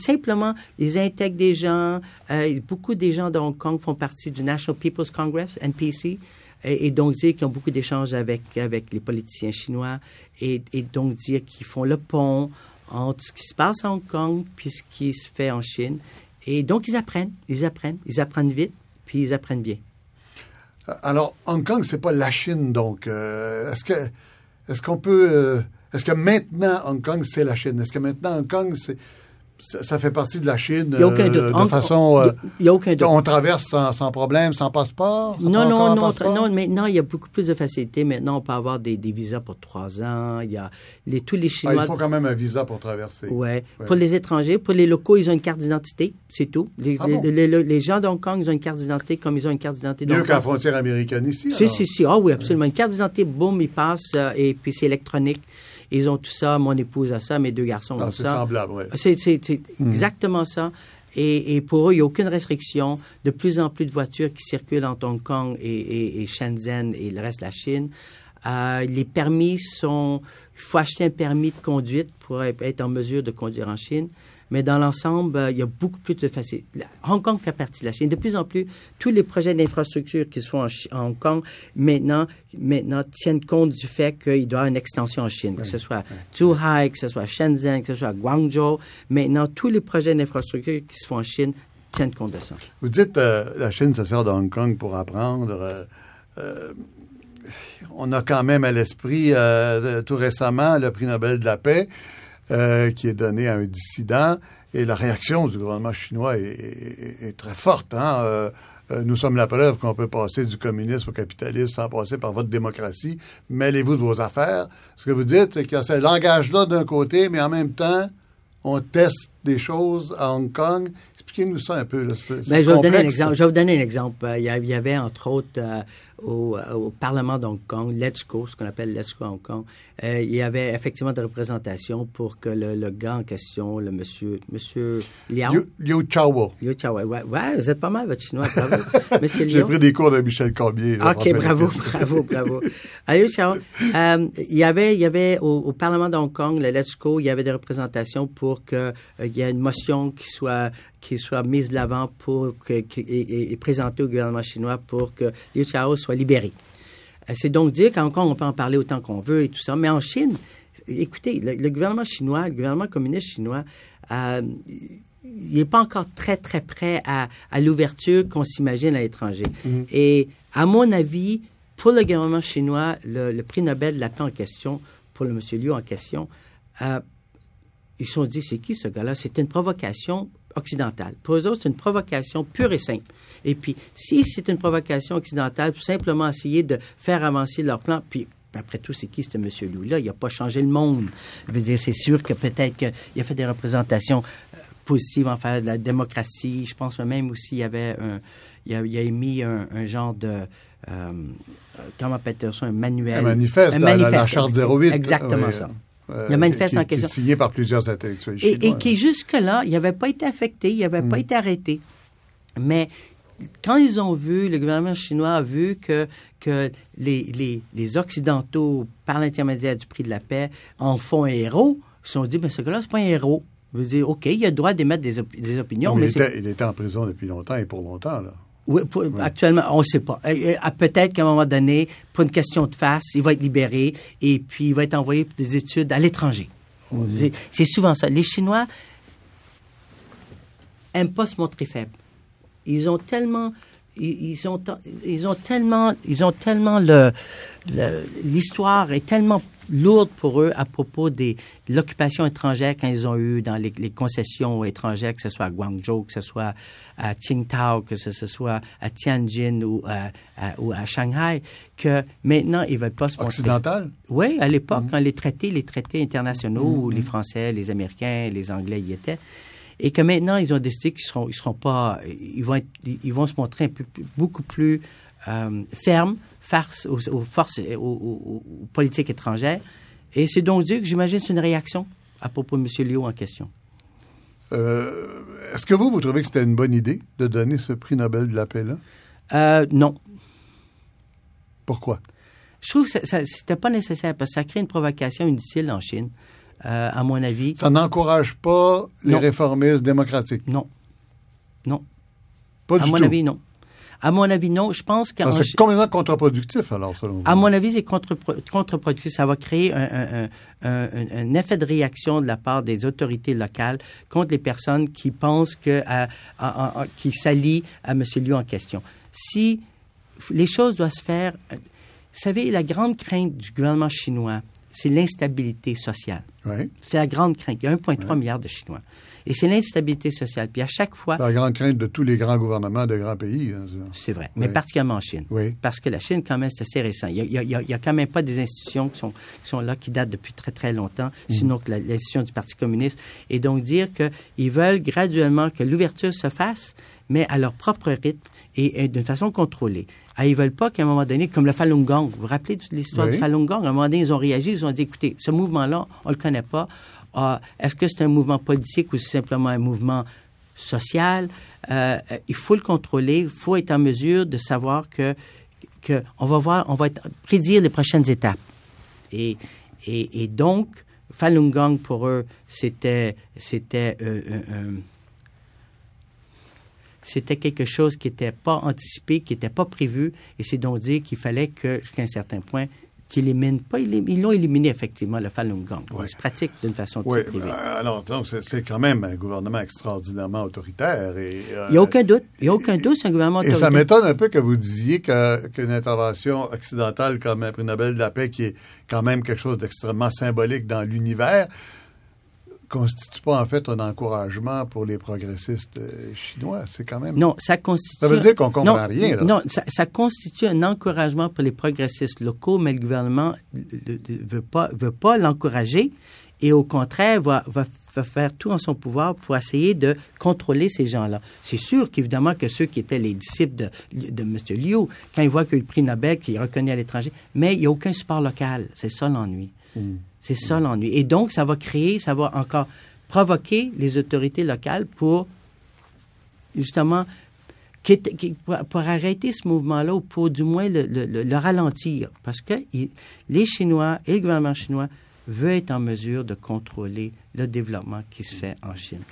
simplement, ils intègrent des gens, euh, beaucoup des gens de Hong Kong font partie du National People's Congress, NPC, et, donc dire qu'ils ont beaucoup d'échanges avec, avec les politiciens chinois, et, et donc dire qu'ils font le pont entre ce qui se passe à Hong Kong puis ce qui se fait en Chine. Et donc, ils apprennent, ils apprennent, ils apprennent vite, puis ils apprennent bien. Alors, Hong Kong, c'est pas la Chine, donc. Euh, est-ce que, est-ce qu'on peut, euh, est-ce que maintenant Hong Kong c'est la Chine? Est-ce que maintenant Hong Kong c'est ça, fait partie de la Chine aucun euh, de façon. Il n'y a aucun doute. On traverse sans, problème, sans passeport? Non, non, non, non. Maintenant, il y a beaucoup plus de facilité. Maintenant, on peut avoir des, visas pour trois ans. Il y a les, tous les Chinois. Ah, il faut quand même un visa pour traverser. Ouais. Pour les étrangers, pour les locaux, ils ont une carte d'identité, c'est tout. Les, ah les, gens d'Hong Kong, ils ont une carte d'identité comme ils ont une carte d'identité. Mieux qu'à la frontière américaine ici. Si, si, si. Ah oui, absolument. Une carte d'identité, boum, ils passent euh, et puis c'est électronique. Ils ont tout ça, mon épouse a ça, mes deux garçons ah, ont ça. C'est semblable, oui. C'est hmm. exactement ça. Et, pour eux, il n'y a aucune restriction. De plus en plus de voitures qui circulent entre Hong Kong et, Shenzhen et le reste de la Chine. Euh, les permis sont... Il faut acheter un permis de conduite pour être en mesure de conduire en Chine. Mais dans l'ensemble, euh, il y a beaucoup plus de facilité. Hong Kong fait partie de la Chine. De plus en plus, tous les projets d'infrastructure qui se font en, Hong Kong maintenant, maintenant tiennent compte du fait qu'il doit y avoir une extension en Chine, que ce soit Zhuhai, que ce soit Shenzhen, que ce soit Guangzhou. Maintenant, tous les projets d'infrastructure qui se font en Chine tiennent compte de ça. Vous dites euh, la Chine se sert de Hong Kong pour apprendre. Euh, on a quand même à l'esprit tout récemment le prix Nobel de la paix. Euh, qui est donné à un dissident. Et la réaction du gouvernement chinois est, très forte. Hein? Euh, euh, nous sommes la preuve qu'on peut passer du communisme au capitalisme sans passer par votre démocratie. Mêlez-vous de vos affaires. Ce que vous dites, c'est qu'il y a ce langage-là d'un côté, mais en même temps, on teste des choses à Hong Kong. Expliquez-nous ça un peu. Là. Ben, je, vais vous donner un exemple. je vais vous donner un exemple. Il y avait, entre autres, au, au, Parlement d'Hong Kong, Let's Go, ce qu'on appelle Let's Go Hong Kong, euh, il y avait effectivement des représentations pour que le, le gars en question, le monsieur, monsieur Liao? Liu, Chao. Liu Chao, ouais, ouais, vous êtes pas mal, votre chinois, bravo. monsieur. J'ai pris des cours de Michel Cormier. OK, bravo, bravo, bravo. Ah, Liu Chao, euh, il y avait, il y avait au, au Parlement d'Hong Kong, le Let's Go, il y avait des représentations pour qu'il euh, y ait une motion qui soit qui soit mise de l'avant pour que, et, et, présentée au gouvernement chinois pour que Liu Chao soit libéré. Euh, c'est donc dire qu'en Hong on peut en parler autant qu'on veut et tout ça. Mais en Chine, écoutez, le, gouvernement chinois, le gouvernement communiste chinois, euh, il n'est pas encore très, très prêt à, l'ouverture qu'on s'imagine à l'étranger. Mm-hmm. Et à mon avis, pour le gouvernement chinois, le, prix Nobel de la paix en question, pour le monsieur Liu en question, euh, ils se sont dit, c'est qui ce gars-là? C'est une provocation occidentale. Pour eux autres, c'est une provocation pure et simple. Et puis, si c'est une provocation occidentale, pour simplement essayer de faire avancer leur plan, puis après tout, c'est qui ce monsieur Lou-là? Il n'a pas changé le monde. Je veux dire, c'est sûr que peut-être qu'il a fait des représentations euh, positives en faveur de la démocratie. Je pense même aussi qu'il y avait un, il a, émis un, genre de, euh, comment appelle ça, un manuel. Un manifeste, un manifeste la, Charte 08. Exactement ça. Euh, le manifeste en question. Qui est signé par plusieurs intellectuels chinois. Et, et qui, jusque-là, il n'avait pas été affecté, il n'avait pas mm. été arrêté. Mais quand ils ont vu, le gouvernement chinois a vu que, que les, les, les Occidentaux, par l'intermédiaire du prix de la paix, en font un héros, ils se sont dit, mais ce gars-là, c'est pas un héros. Je veux dire, OK, il a le droit d'émettre des, des, opinions. mais, il, était, il, était, en prison depuis longtemps et pour longtemps, là. Oui, actuellement, on ne sait pas. Peut-être qu'à un moment donné, pour une question de face, il va être libéré et puis il va être envoyé pour des études à l'étranger. C'est souvent ça. Les Chinois n'aiment pas se montrer faibles. Ils ont tellement ils, ont, ils ont tellement, ils ont tellement le, l'histoire est tellement lourde pour eux à propos des, de l'occupation étrangère qu'ils ont eu dans les, concessions étrangères, que ce soit à Guangzhou, que ce soit à Qingdao, que ce, soit à Tianjin ou à, ou à Shanghai, que maintenant, ils veulent pas se Occidental? Oui, à l'époque, mm-hmm. quand les traités, les traités internationaux, où les Français, les Américains, les Anglais y étaient, et que maintenant ils ont décidé qu'ils seront, ils seront pas, ils vont, être, ils vont se montrer un peu, beaucoup plus euh, fermes face aux, forces, aux, aux, politiques étrangères. Et c'est donc Dieu que j'imagine c'est une réaction à propos de M. Liu en question. Euh, est-ce que vous, vous trouvez que c'était une bonne idée de donner ce prix Nobel de la paix-là? Euh, non. Pourquoi? Je trouve que ce n'était pas nécessaire parce que ça crée une provocation inutile en Chine. Euh, à mon avis. Ça n'encourage pas les réformistes démocratiques? Non. Non. Pas du tout? À mon avis, non. À mon avis, non. Je pense que... C'est complètement contre-productif, alors, selon vous? À mon avis, c'est contre-productif. Ça va créer un, un, effet de réaction de la part des autorités locales contre les personnes qui pensent que... qui s'allient à M. Liu en question. Si les choses doivent se faire... Vous savez, la grande crainte du gouvernement chinois, c'est l'instabilité sociale. C'est la grande crainte. Il y a 1,3 milliard de Chinois. Et c'est l'instabilité sociale. Puis à chaque fois... La grande crainte de tous les grands gouvernements de grands pays. Hein, c'est vrai, mais particulièrement en Chine. Oui. Parce que la Chine, quand même, c'est assez récent. Il n'y a, a, quand même pas des institutions qui sont, qui sont là, qui datent depuis très, très longtemps, mm. sinon que l'institution du Parti communiste. Et donc dire qu'ils veulent graduellement que l'ouverture se fasse, mais à leur propre rythme et, d'une façon contrôlée. Ah, ils veulent pas qu'à un moment donné, comme le Falun Gong, vous vous rappelez de l'histoire du Falun Gong, à un moment donné, ils ont réagi, ils ont dit, écoutez, ce mouvement-là, on le connaît pas. Ah, est-ce que c'est un mouvement politique ou simplement un mouvement social? Euh, il faut le contrôler, il faut être en mesure de savoir que, que on va voir, on va prédire les prochaines étapes. Et, et, et donc, Falun Gong, pour eux, c'était, c'était euh, euh, c'était quelque chose qui n'était pas anticipé, qui n'était pas prévu, et c'est donc dire qu'il fallait que, jusqu'à un certain point, qu'ils éliminent pas, ils l'ont éliminé effectivement, le Falun Gong. Oui. Se pratique d'une façon oui, très privée. Euh, alors, donc, c'est quand même un gouvernement extraordinairement autoritaire. Et, euh, il n'y a aucun doute. Il n'y a aucun doute, c'est un gouvernement autoritaire. Et ça m'étonne un peu que vous disiez qu'une intervention occidentale comme un prix Nobel de la paix, qui est quand même quelque chose d'extrêmement symbolique dans l'univers, constitue pas en fait un encouragement pour les progressistes euh, chinois. C'est quand même. Non, ça constitue. Ça veut dire qu'on comprend non, rien. Là. Non, ça, ça, constitue un encouragement pour les progressistes locaux, mais le gouvernement ne veut pas, veut pas l'encourager et au contraire va, va, va, faire tout en son pouvoir pour essayer de contrôler ces gens-là. C'est sûr qu'évidemment que ceux qui étaient les disciples de, de M. Liu, quand ils voient que le prix Nobel, qui est reconnu à l'étranger, mais il n'y a aucun support local. C'est ça l'ennui. Mm. C'est ça l'ennui. Et donc, ça va créer, ça va encore provoquer les autorités locales pour justement pour, arrêter ce mouvement-là ou pour du moins le, le, le ralentir. Parce que les Chinois et le gouvernement chinois veut être en mesure de contrôler le développement qui se fait en Chine.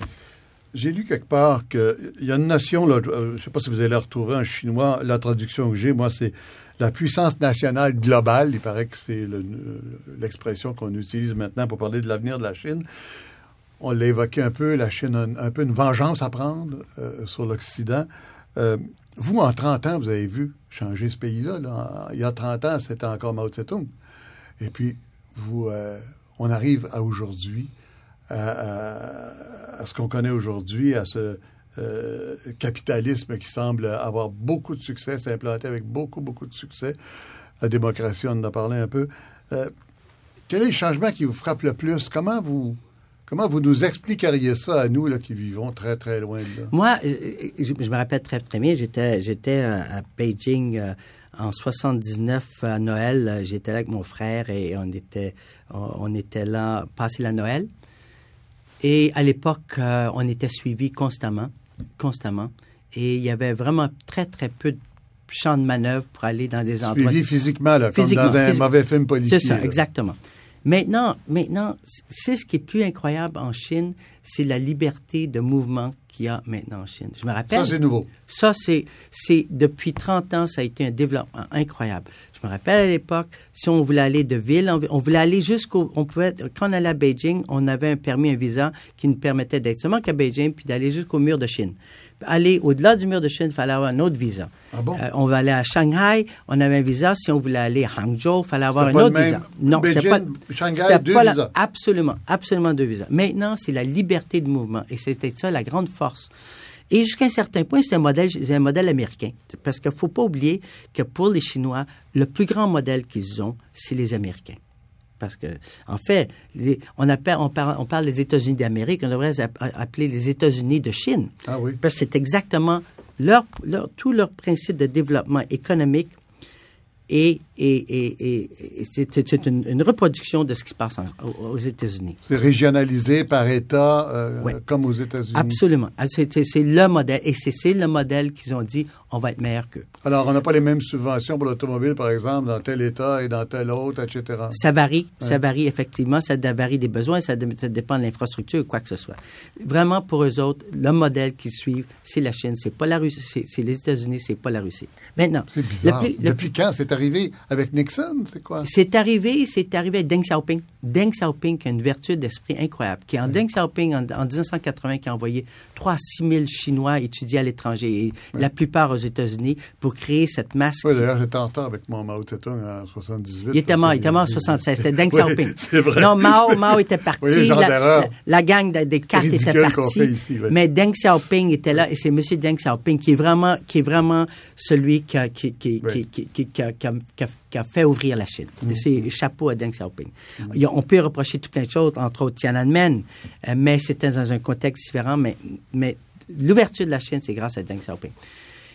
J'ai lu quelque part qu'il y a une notion, là, je ne sais pas si vous allez la retrouver en chinois, la traduction que j'ai, moi, c'est la puissance nationale globale. Il paraît que c'est l'expression qu'on utilise maintenant pour parler de l'avenir de la Chine. On l'a évoqué un peu, la Chine a un, peu une vengeance à prendre euh, sur l'Occident. Euh, vous, en 30 ans, vous avez vu changer ce pays-là. Là. Il y a 30 ans, c'était encore Mao Tse-tung. Et puis, vous, euh, on arrive à aujourd'hui, à, ce qu'on connaît aujourd'hui, à ce euh, capitalisme qui semble avoir beaucoup de succès, s'implanter avec beaucoup, beaucoup de succès. La démocratie, on en a parlé un peu. Euh, quel est le changement qui vous frappe le plus? Comment vous, Comment vous nous expliqueriez ça à nous là, qui vivons très, très loin de là? Moi, je, me rappelle très, très bien, j'étais, j'étais à Beijing en 79 à Noël, j'étais là avec mon frère et on était, on, était là, passer la Noël. Et à l'époque, euh, on était suivi constamment, constamment. Et il y avait vraiment très, très peu de champs de manœuvre pour aller dans des endroits. Suivi physiquement, là, comme dans un mauvais film policier. C'est ça, exactement. Maintenant, maintenant, c'est ce qui est plus incroyable en Chine, c'est la liberté de mouvement qu'il y a maintenant en Chine. Je me rappelle. Ça, c'est nouveau. Ça, c'est, c'est, depuis 30 ans, ça a été un développement incroyable. Je me rappelle à l'époque, si on voulait aller de ville, on voulait aller jusqu'au, on pouvait, quand on allait à Beijing, on avait un permis, un visa qui nous permettait d'être seulement qu'à Beijing puis d'aller jusqu'au mur de Chine aller au-delà du mur de Chine, il fallait avoir un autre visa. Ah bon? euh, on va aller à Shanghai, on avait un visa. Si on voulait aller à Hangzhou, il fallait avoir un autre visa. Non, c'est pas Shanghai, deux pas visas. Absolument, absolument deux visas. Maintenant, c'est la liberté de mouvement et c'était ça la grande force. Et jusqu'à un certain point, c'est un modèle, c'est un modèle américain. Parce qu'il faut pas oublier que pour les Chinois, le plus grand modèle qu'ils ont, c'est les Américains parce que, en fait, les, on, appelle, on, parle, on parle des États-Unis d'Amérique, on devrait appeler les États-Unis de Chine. Ah oui. Parce que c'est exactement leur, leur, tout leur principe de développement économique et, et, et, et c'est une, une, reproduction de ce qui se passe en, aux États-Unis. C'est régionalisé par État, euh, oui. comme aux États-Unis. Absolument. C'est le modèle. Et c'est le modèle qu'ils ont dit, on va être meilleur qu'eux. Alors, on n'a pas les mêmes subventions pour l'automobile, par exemple, dans tel État et dans tel autre, etc. Ça varie. Ça varie, effectivement. Ça varie des besoins. Ça, ça dépend de l'infrastructure, quoi que ce soit. Vraiment, pour eux autres, le modèle qu'ils suivent, c'est la Chine. C'est pas la Russie. C'est les États-Unis. C'est pas la Russie. Maintenant. C'est bizarre. Le plus, le... Depuis quand c'est arrivé avec Nixon? C'est quoi? C'est arrivé, c'est arrivé avec Deng Xiaoping. Deng Xiaoping qui a une vertu d'esprit incroyable. Qui, en Deng Xiaoping, en, en, 1980, qui a envoyé 3 à 6 000 Chinois étudier à l'étranger, et la plupart aux États-Unis, pour créer cette masse. Oui, d'ailleurs, j'étais en retard avec mon Mao Tse-tung en 78. Il était mort, il était mort en 76. C'était Deng Xiaoping. Oui, c'est vrai. Non, Mao, Mao était parti. La, la, la, gang de, des cartes était partie. Ici. Mais Deng Xiaoping était là, et c'est M. Deng Xiaoping qui est vraiment, qui est vraiment celui qui a, qui, qui, qui, qui, a, qui a- qui a- qui a fait ouvrir la Chine. Mm. C'est chapeau à Deng Xiaoping. A- On peut reprocher tout plein de choses, entre autres Tiananmen, euh, mais c'était dans un contexte différent. Mais, mais l'ouverture de la Chine, c'est grâce à Deng Xiaoping.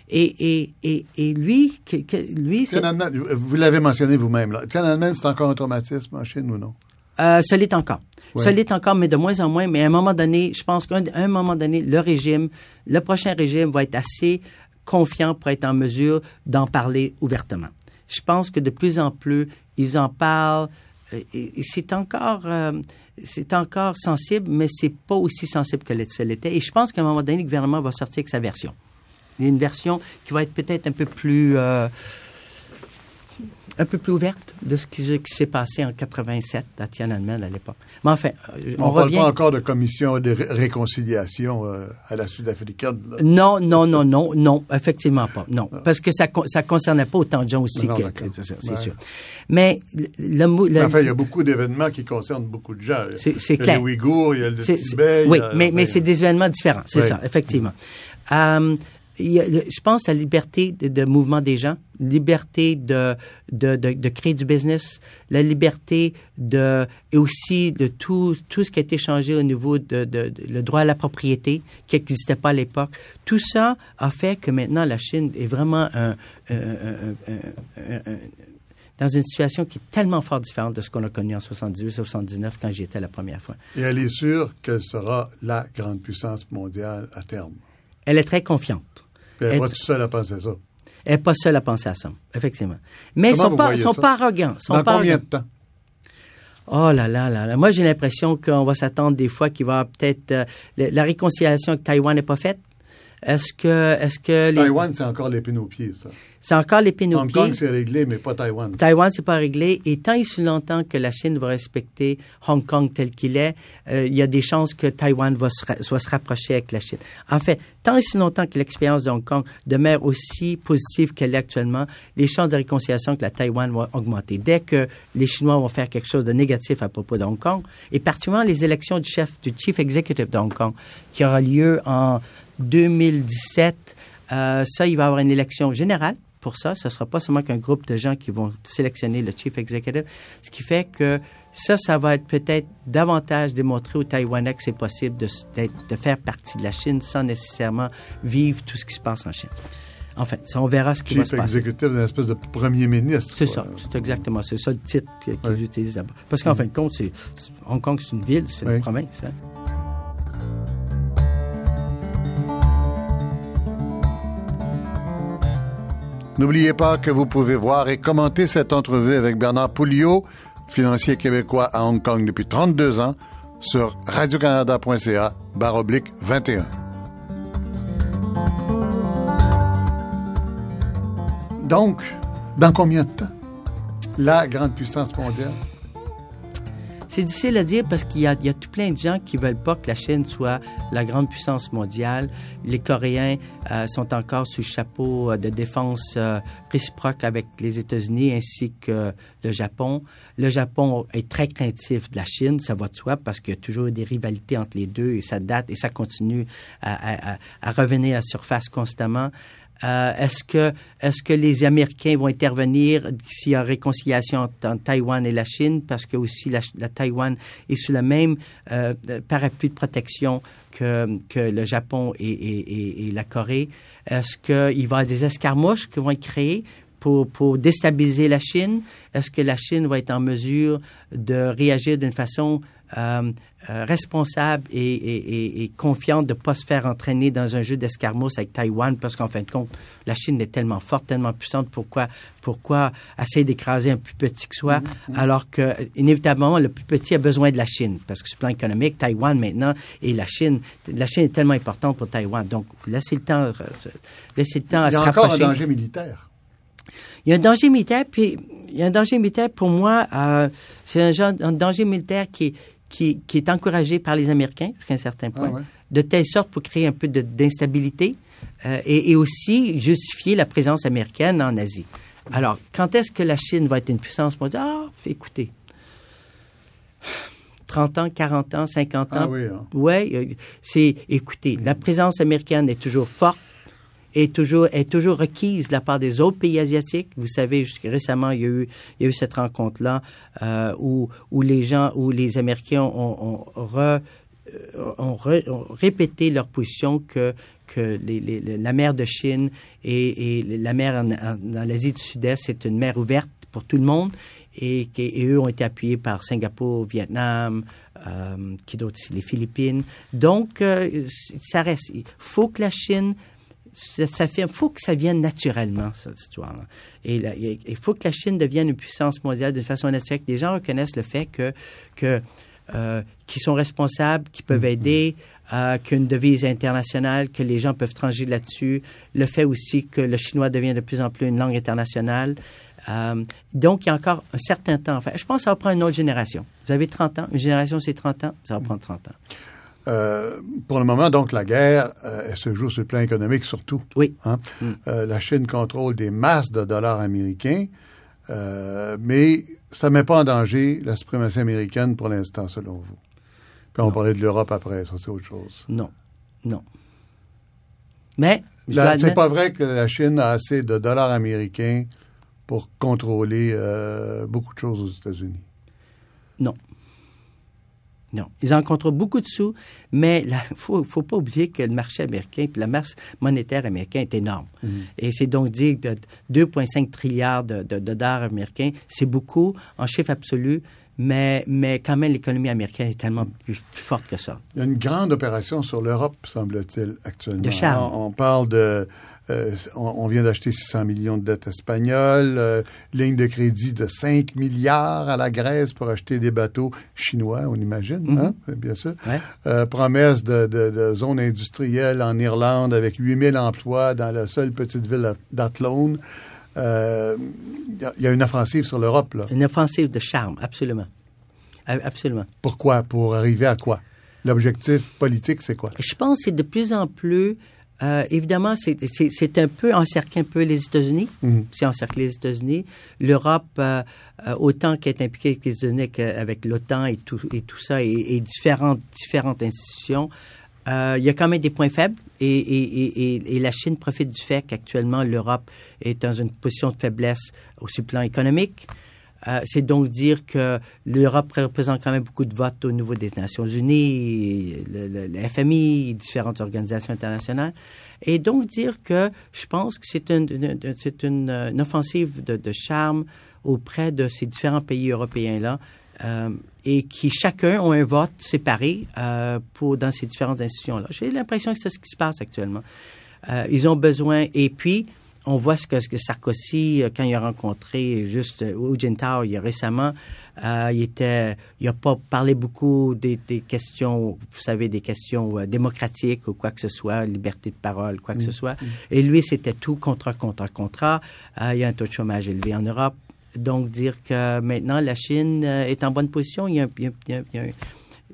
Et, et, et, et lui, que- que- lui Tiananmen, vous l'avez mentionné vous-même. Tiananmen, c'est encore un traumatisme en Chine ou non? Euh, ça l'est encore. Ouais. Ça l'est encore, mais de moins en moins. Mais à un moment donné, je pense qu'à un moment donné, le régime, le prochain régime va être assez confiant pour être en mesure d'en parler ouvertement. Je pense que de plus en plus, ils en parlent. euh, C'est encore, euh, c'est encore sensible, mais c'est pas aussi sensible que ça l'était. Et je pense qu'à un moment donné, le gouvernement va sortir avec sa version. Une version qui va être peut-être un peu plus, euh, un peu plus ouverte de ce qui, qui s'est passé en 87 à Tiananmen à l'époque. Mais enfin, euh, on, on ne parle revient. pas encore de commission de ré- réconciliation euh, à la sud-africaine. Non, non, non, non, non, effectivement pas. Non, parce que ça ça concernait pas autant de gens aussi Non, que, c'est Ouais. sûr. Mais le, le le- Enfin, il y a beaucoup d'événements qui concernent beaucoup de gens. C'est- c'est il y a clair. les Ouïghours, il y a le Tibet. oui, a- mais, enfin, mais c'est des événements différents, c'est Oui. ça, effectivement. Le- je pense à la liberté de, de mouvement des gens, liberté de, de, de, de créer du business, la liberté de et aussi de tout tout ce qui a été changé au niveau de, le droit à la propriété qui n'existait pas à l'époque. Tout ça a fait que maintenant la Chine est vraiment un, un- un- dans une situation qui est tellement fort différente de ce qu'on a connu en 78, 79 quand j'y étais la première fois. Et elle est sûre qu'elle sera la grande puissance mondiale à terme? Elle est très confiante. Puis elle n'est pas toute seule à penser ça. Elle n'est pas seule à penser à ça, effectivement. Mais ils sont pas, sont ça? pas arrogants. Sont Dans pas combien arrogants. de temps? Oh là là là là. Moi, j'ai l'impression qu'on va s'attendre des fois qu'il va peut-être euh, la réconciliation avec Taïwan n'est pas faite. Est-ce que, est-ce que les- Taïwan, c'est encore l'épine aux pieds, ça. c'est encore l'épine au Hong pied? Kong, c'est réglé, mais pas Taïwan. Taïwan, c'est pas réglé. Et tant et si longtemps que la Chine va respecter Hong Kong tel qu'il est, euh, il y a des chances que Taïwan va se, va se rapprocher avec la Chine. En fait, tant et si longtemps que l'expérience de Hong Kong demeure aussi positive qu'elle est actuellement, les chances de réconciliation avec la Taïwan vont augmenter. Dès que les Chinois vont faire quelque chose de négatif à propos de Hong Kong, et particulièrement les élections du chef, du chief executive de Hong Kong, qui aura lieu en 2017, euh, ça, il va y avoir une élection générale pour ça. Ce ne sera pas seulement qu'un groupe de gens qui vont sélectionner le chief executive, ce qui fait que ça, ça va être peut-être davantage démontré aux Taïwanais que c'est possible de, de faire partie de la Chine sans nécessairement vivre tout ce qui se passe en Chine. Enfin, ça, on verra ce qui va se passer. exécutif d'une espèce de premier ministre. C'est ça, c'est exactement, c'est ça le titre qu'ils utilisent là-bas. Parce qu'en fin de compte, Hong Kong, c'est une ville, c'est une province. hein. N'oubliez pas que vous pouvez voir et commenter cette entrevue avec Bernard Pouliot, financier québécois à Hong Kong depuis 32 ans, sur radiocanada.ca, barre oblique 21. Donc, dans combien de temps? La grande puissance mondiale? C'est difficile à dire parce qu'il y a, y a tout plein de gens qui veulent pas que la Chine soit la grande puissance mondiale. Les Coréens euh, sont encore sous chapeau euh, de défense euh, réciproque avec les États-Unis ainsi que le Japon. Le Japon est très craintif de la Chine, ça va de soi parce qu'il y a toujours des rivalités entre les deux et ça date et ça continue à- à- à revenir à la surface constamment. Euh, est-ce que est-ce que les Américains vont intervenir s'il y a réconciliation entre, Taïwan et la Chine? Parce que aussi la, Taïwan est sous la même euh, parapluie de protection que, que le Japon et, et- et- et la Corée. Est-ce qu'il va y avoir des escarmouches qui vont être créées pour, pour déstabiliser la Chine? Est-ce que la Chine va être en mesure de réagir d'une façon euh, euh, responsable et, et- et- et confiante de ne pas se faire entraîner dans un jeu d'escarmouche avec Taïwan parce qu'en fin de compte, la Chine est tellement forte, tellement puissante. Pourquoi, pourquoi essayer d'écraser un plus petit que soi alors que, inévitablement, le plus petit a besoin de la Chine? Parce que sur le plan économique, Taïwan maintenant et la Chine, la Chine est tellement importante pour Taïwan. Donc, laissez le temps, euh, laissez le temps à Il y se a encore un rapprocher. danger militaire. Il y a un danger militaire, puis il y a un danger militaire pour moi, euh, c'est un, genre, un danger militaire qui, qui, qui est encouragé par les Américains jusqu'à un certain point, Ah ouais. de telle sorte pour créer un peu d'instabilité euh, et, et aussi justifier la présence américaine en Asie. Alors, quand est-ce que la Chine va être une puissance? Mondiale? Ah, écoutez, 30 ans, 40 ans, 50 ans. Ah oui, hein. Ouais, euh, c'est, écoutez, la présence américaine est toujours forte, est toujours, est toujours requise de la part des autres pays asiatiques. Vous savez, jusqu'à récemment, il y a eu, il y a eu cette rencontre-là euh, où, où les gens, où les Américains ont, ont, re- euh, ont, ont répété leur position que que la mer de Chine et, et la mer en, en- dans l'Asie du Sud-Est, c'est une mer ouverte pour tout le monde et, et eux ont été appuyés par Singapour, Vietnam, euh, qui d'autres, les Philippines. Donc, ça reste. Il faut que la Chine ça, ça fait, faut que ça vienne naturellement, cette histoire-là. Et il faut que la Chine devienne une puissance mondiale de façon naturelle. que Les gens reconnaissent le fait que, que euh, qu'ils sont responsables, qu'ils peuvent aider, euh, qu'une devise internationale, que les gens peuvent trancher là-dessus. Le fait aussi que le chinois devient de plus en plus une langue internationale. Euh, donc, il y a encore un certain temps. Enfin, je pense que ça va prendre une autre génération. Vous avez 30 ans, une génération c'est 30 ans, ça va prendre 30 ans. Euh, pour le moment, donc, la guerre, euh, elle se joue sur le plan économique surtout. Oui. Hein? Mm. Euh, la Chine contrôle des masses de dollars américains, euh, mais ça ne met pas en danger la suprématie américaine pour l'instant, selon vous. Puis on Non. parlait de l'Europe après, ça c'est autre chose. Non, non. Mais, C'est pas vrai que la Chine a assez de dollars américains pour contrôler beaucoup de choses aux États-Unis. Non, ils en contrôlent beaucoup de sous, mais il faut, faut pas oublier que le marché américain puis la masse monétaire américaine est énorme. Et c'est donc dire que 2,5 trilliards de, de- de dollars américains, c'est beaucoup en chiffre absolu, mais, mais quand même l'économie américaine est tellement plus, plus forte que ça. Il y a une grande opération sur l'Europe, semble-t-il, actuellement. De charme. On, on parle de... euh, on, on vient d'acheter 600 millions de dettes espagnoles, euh, ligne de crédit de 5 milliards à la Grèce pour acheter des bateaux chinois, on imagine, hein, bien sûr. Ouais. Euh, promesse de, de, de zone industrielle en Irlande avec 8000 emplois dans la seule petite ville d'Athlone. Euh, Il y a- il y, a une offensive sur l'Europe, là. Une offensive de charme, absolument. Absolument. Pourquoi? Pour arriver à quoi? L'objectif politique, c'est quoi? Je pense que c'est de plus en plus. euh, évidemment, c'est- c'est c'est un peu encercler un peu les États-Unis. Mhm. C'est encercler les États-Unis. L'Europe, euh, euh, autant qu'elle est impliquée avec les États-Unis qu'avec l'OTAN et tout, et tout ça, et, et différentes, différentes institutions, euh, il y a quand même des points faibles. Et, la Chine profite du fait qu'actuellement, l'Europe est dans une position de faiblesse aussi plan économique. Euh, c'est donc dire que l'Europe représente quand même beaucoup de votes au niveau des Nations Unies, le, le- le FMI, différentes organisations internationales. Et donc dire que je pense que c'est une, une- une, euh, offensive de, de charme auprès de ces différents pays européens-là euh, et qui chacun ont un vote séparé euh, pour, dans ces différentes institutions-là. J'ai l'impression que c'est ce qui se passe actuellement. Euh, ils ont besoin, et puis on voit ce que, ce que Sarkozy, euh, quand il a rencontré juste Hu Jintao il y a récemment, euh, il était, il a pas parlé beaucoup des, des questions, vous savez, des questions démocratiques ou quoi que ce soit, liberté de parole, quoi que ce soit. Et lui, c'était tout contrat, contrat, contrat. Euh, il y a un taux de chômage élevé en Europe. Donc, dire que maintenant, la Chine euh, est en bonne position, il y a, un- il y a- il y a- il y a un-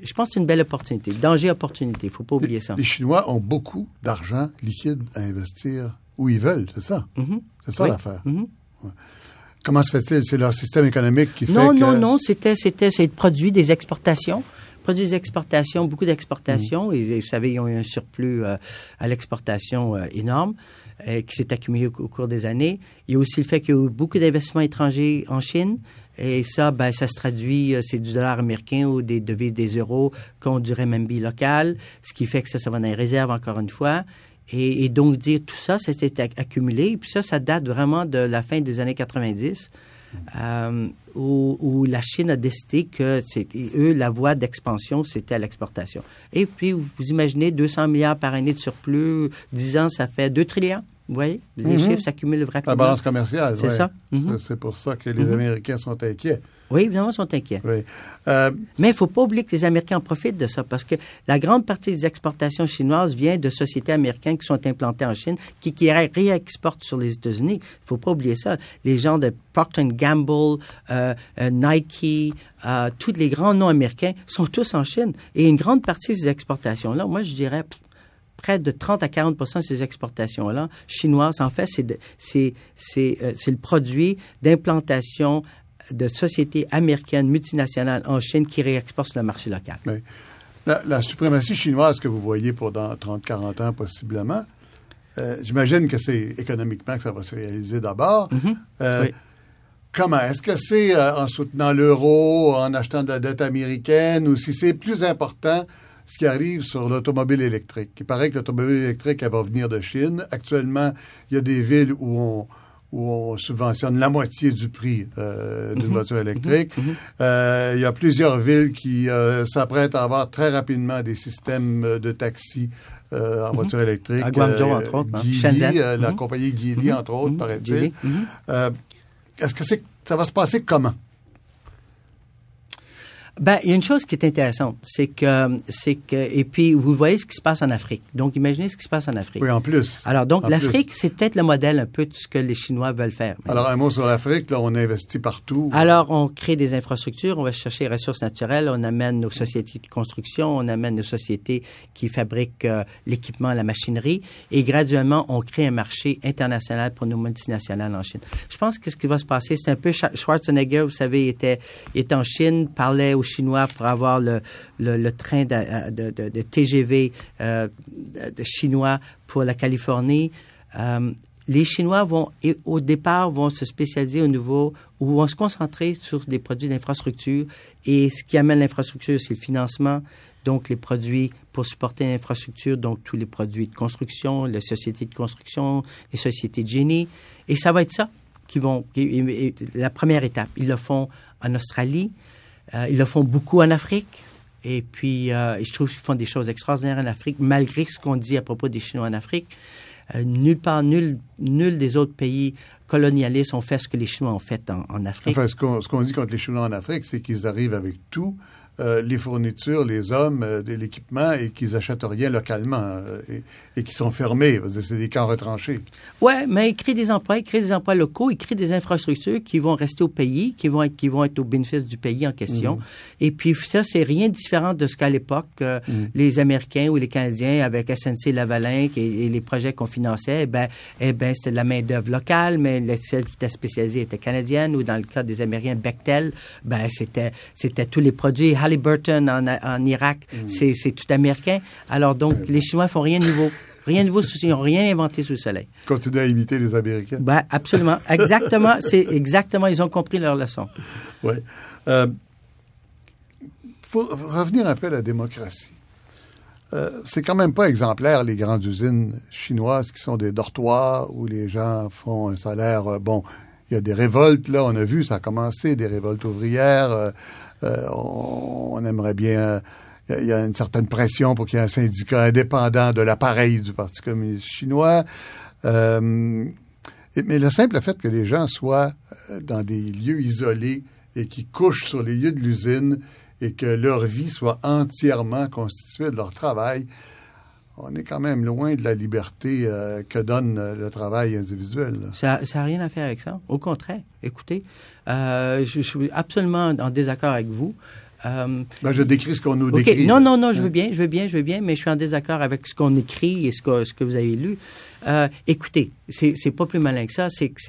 je pense que c'est une belle opportunité. Danger-opportunité, il faut pas oublier ça. Les Chinois ont beaucoup d'argent liquide à investir où ils veulent, c'est ça? Mhm. C'est ça Oui. l'affaire. Mhm. Comment se fait-il? C'est leur système économique qui fait Non, que... non, non, c'était, c'était, c'est le produit des exportations. Produit des exportations, beaucoup d'exportations. Et vous savez, ils ont eu un surplus euh, à l'exportation euh, énorme euh, qui s'est accumulé au, cours des années. Il y a aussi le fait qu'il y a eu beaucoup d'investissements étrangers en Chine. Et ça, ben, ça se traduit, euh, c'est du dollar américain ou des devises des euros contre du renminbi local, ce qui fait que ça, ça va dans les réserves encore une fois. Et, donc dire tout ça, ça s'est acc- accumulé. Et puis ça, ça date vraiment de la fin des années 90 euh, où, où la Chine a décidé que eux la voie d'expansion c'était l'exportation. Et puis vous imaginez 200 milliards par année de surplus, 10 ans ça fait 2 trillions. Vous voyez, les Mhm. chiffres s'accumulent rapidement. La balance commerciale, C'est ouais. ça. Mhm. C'est- C'est pour ça que les Mhm. Américains sont inquiets. Oui, évidemment, ils sont inquiets. Oui. Euh, Mais il ne faut pas oublier que les Américains en profitent de ça parce que la grande partie des exportations chinoises vient de sociétés américaines qui sont implantées en Chine, qui, qui ré- réexportent sur les États-Unis. Il ne faut pas oublier ça. Les gens de Procter Gamble, euh, euh, Nike, tous les grands noms américains sont tous en Chine. Et une grande partie de ces exportations-là, moi, je dirais pff, près de 30 à 40% de ces exportations-là chinoises, en fait, c'est euh, c'est le produit d'implantation de sociétés américaines multinationales en Chine qui réexportent sur le marché local. la, la suprématie chinoise que vous voyez pour dans 30-40 ans, possiblement, euh, j'imagine que c'est économiquement que ça va se réaliser d'abord. Euh, Oui. Comment? Est-ce que c'est euh, en soutenant l'euro, en achetant de la dette américaine, ou si c'est plus important ce qui arrive sur l'automobile électrique? Il paraît que l'automobile électrique, elle va venir de Chine. Actuellement, il y a des villes où on, où on subventionne la moitié du prix euh, d'une voiture électrique. Euh, il y a plusieurs villes qui euh, s'apprêtent à avoir très rapidement des systèmes de taxi euh, en voiture électrique. À Guangzhou, entre autres, hein. Geely, Shenzhen. la Mhm. compagnie Geely, entre autres, Mhm. paraît-il. Mhm. Est-ce que c'est ça va se passer comment? Ben, il y a une chose qui est intéressante, c'est que, c'est que, et puis vous voyez ce qui se passe en Afrique. Donc, imaginez ce qui se passe en Afrique. Oui, en plus. Alors, donc, l'Afrique, c'est peut-être le modèle un peu de ce que les Chinois veulent faire. Alors, un mot sur l'Afrique, là, on investit partout. Alors, on crée des infrastructures, on va chercher les ressources naturelles, on amène nos sociétés de construction, on amène nos sociétés qui fabriquent euh, l'équipement, la machinerie, et graduellement, on crée un marché international pour nos multinationales en Chine. Je pense que ce qui va se passer, c'est un peu Schwarzenegger, vous savez, était, était en Chine, parlait aux Chinois pour avoir le, train de, TGV euh, chinois pour la Californie. Euh, les Chinois vont, au départ, vont se spécialiser au niveau ou vont se concentrer sur des produits d'infrastructure. Et ce qui amène l'infrastructure, c'est le financement. Donc, les produits pour supporter l'infrastructure, donc tous les produits de construction, les sociétés de construction, les sociétés de génie. Et ça va être ça qui vont, la première étape. Ils le font en Australie, ils le font beaucoup en Afrique. Et puis, euh, je trouve qu'ils font des choses extraordinaires en Afrique, malgré ce qu'on dit à propos des Chinois en Afrique. Euh, nulle part, nul, nul des autres pays colonialistes ont fait ce que les Chinois ont fait en, en Afrique. Enfin, ce qu'on ce qu'on dit contre les Chinois en Afrique, c'est qu'ils arrivent avec tout, euh, les fournitures, les hommes, euh, de l'équipement, et qu'ils achètent rien localement, euh, et, et qui sont fermés. C'est des camps retranchés. Ouais, mais ils créent des emplois, ils créent des emplois locaux, ils créent des infrastructures qui vont rester au pays, qui vont être, qui vont être au bénéfice du pays en question. Et puis ça, c'est rien de différent de ce qu'à l'époque, euh, les Américains ou les Canadiens avec SNC Lavalin et, et les projets qu'on finançait, eh ben, eh ben, c'était de la main d'œuvre locale, mais celle qui était spécialisée était canadienne. Ou dans le cas des Américains, Bechtel, ben, c'était, c'était tous les produits. Halliburton en, en Irak, c'est, c'est tout américain. Alors donc, les Chinois font rien de nouveau. Rien de nouveau, ils n'ont rien inventé sous le soleil. Continuent à imiter les Américains. Ben, absolument. Exactement. C'est exactement. Ils ont compris leur leçon. Oui. Euh, faut revenir un peu à la démocratie. Euh, c'est quand même pas exemplaire, les grandes usines chinoises qui sont des dortoirs où les gens font un salaire. euh, bon, il y a des révoltes, là, on a vu, ça a commencé, des révoltes ouvrières. Euh, euh, on, aimerait bien. Il y a- il y a une certaine pression pour qu'il y ait un syndicat indépendant de l'appareil du Parti communiste chinois. Euh, mais le simple fait que les gens soient euh, dans des lieux isolés et qui couchent sur les lieux de l'usine et que leur vie soit entièrement constituée de leur travail, on est quand même loin de la liberté euh, que donne euh, le travail individuel. là. Ça n'a rien à faire avec ça. Au contraire. Écoutez, euh, je, je suis absolument en désaccord avec vous. Euh, Ben, je décris ce qu'on nous OK. décrit. Non, non, non, je veux bien, je veux bien, je veux bien, mais je suis en désaccord avec ce qu'on écrit et ce que, ce que vous avez lu. Écoutez, c'est pas plus malin que ça. C'est que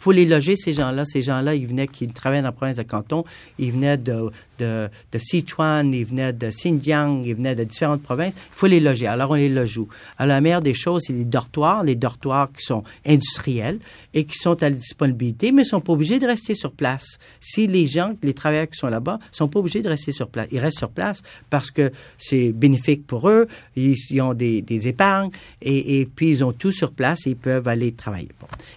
faut les loger, ces gens-là. Ces gens-là, ils venaient, qui travaillaient dans la province de Canton, ils venaient de, de, Sichuan, ils venaient de Xinjiang, ils venaient de différentes provinces. Il faut les loger. Alors, on les loge où? Alors, la meilleure des choses, c'est les dortoirs, les dortoirs qui sont industriels et qui sont à la disponibilité, mais ne sont pas obligés de rester sur place. Si les gens, les travailleurs qui sont là-bas, sont pas obligés de rester sur place. Ils restent sur place parce que c'est bénéfique pour eux, ils, ont des, épargnes et, puis ils ont tout sur place et ils peuvent aller travailler.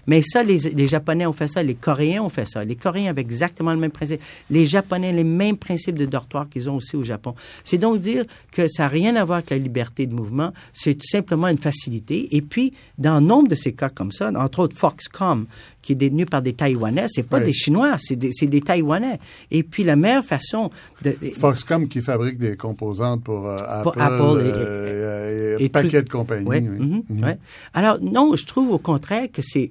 Mais ça, les, les Japonais ont fait ça, les Coréens ont fait ça. Les Coréens avaient exactement le même principe. Les Japonais, les mêmes principes de dortoir qu'ils ont aussi au Japon. C'est donc dire que ça n'a rien à voir avec la liberté de mouvement, c'est tout simplement une facilité. Et puis, dans nombre de ces cas comme ça, entre autres Foxcom, qui est détenu par des Taïwanais, c'est pas Oui. des Chinois, c'est des, c'est des Taïwanais. Et puis, la meilleure façon de... Foxcom qui fabrique des composantes pour euh, Apple, Pour Apple et- euh, et, et un paquet tout- de compagnies. Oui. mhm, Mhm. Alors non, je trouve au contraire que c'est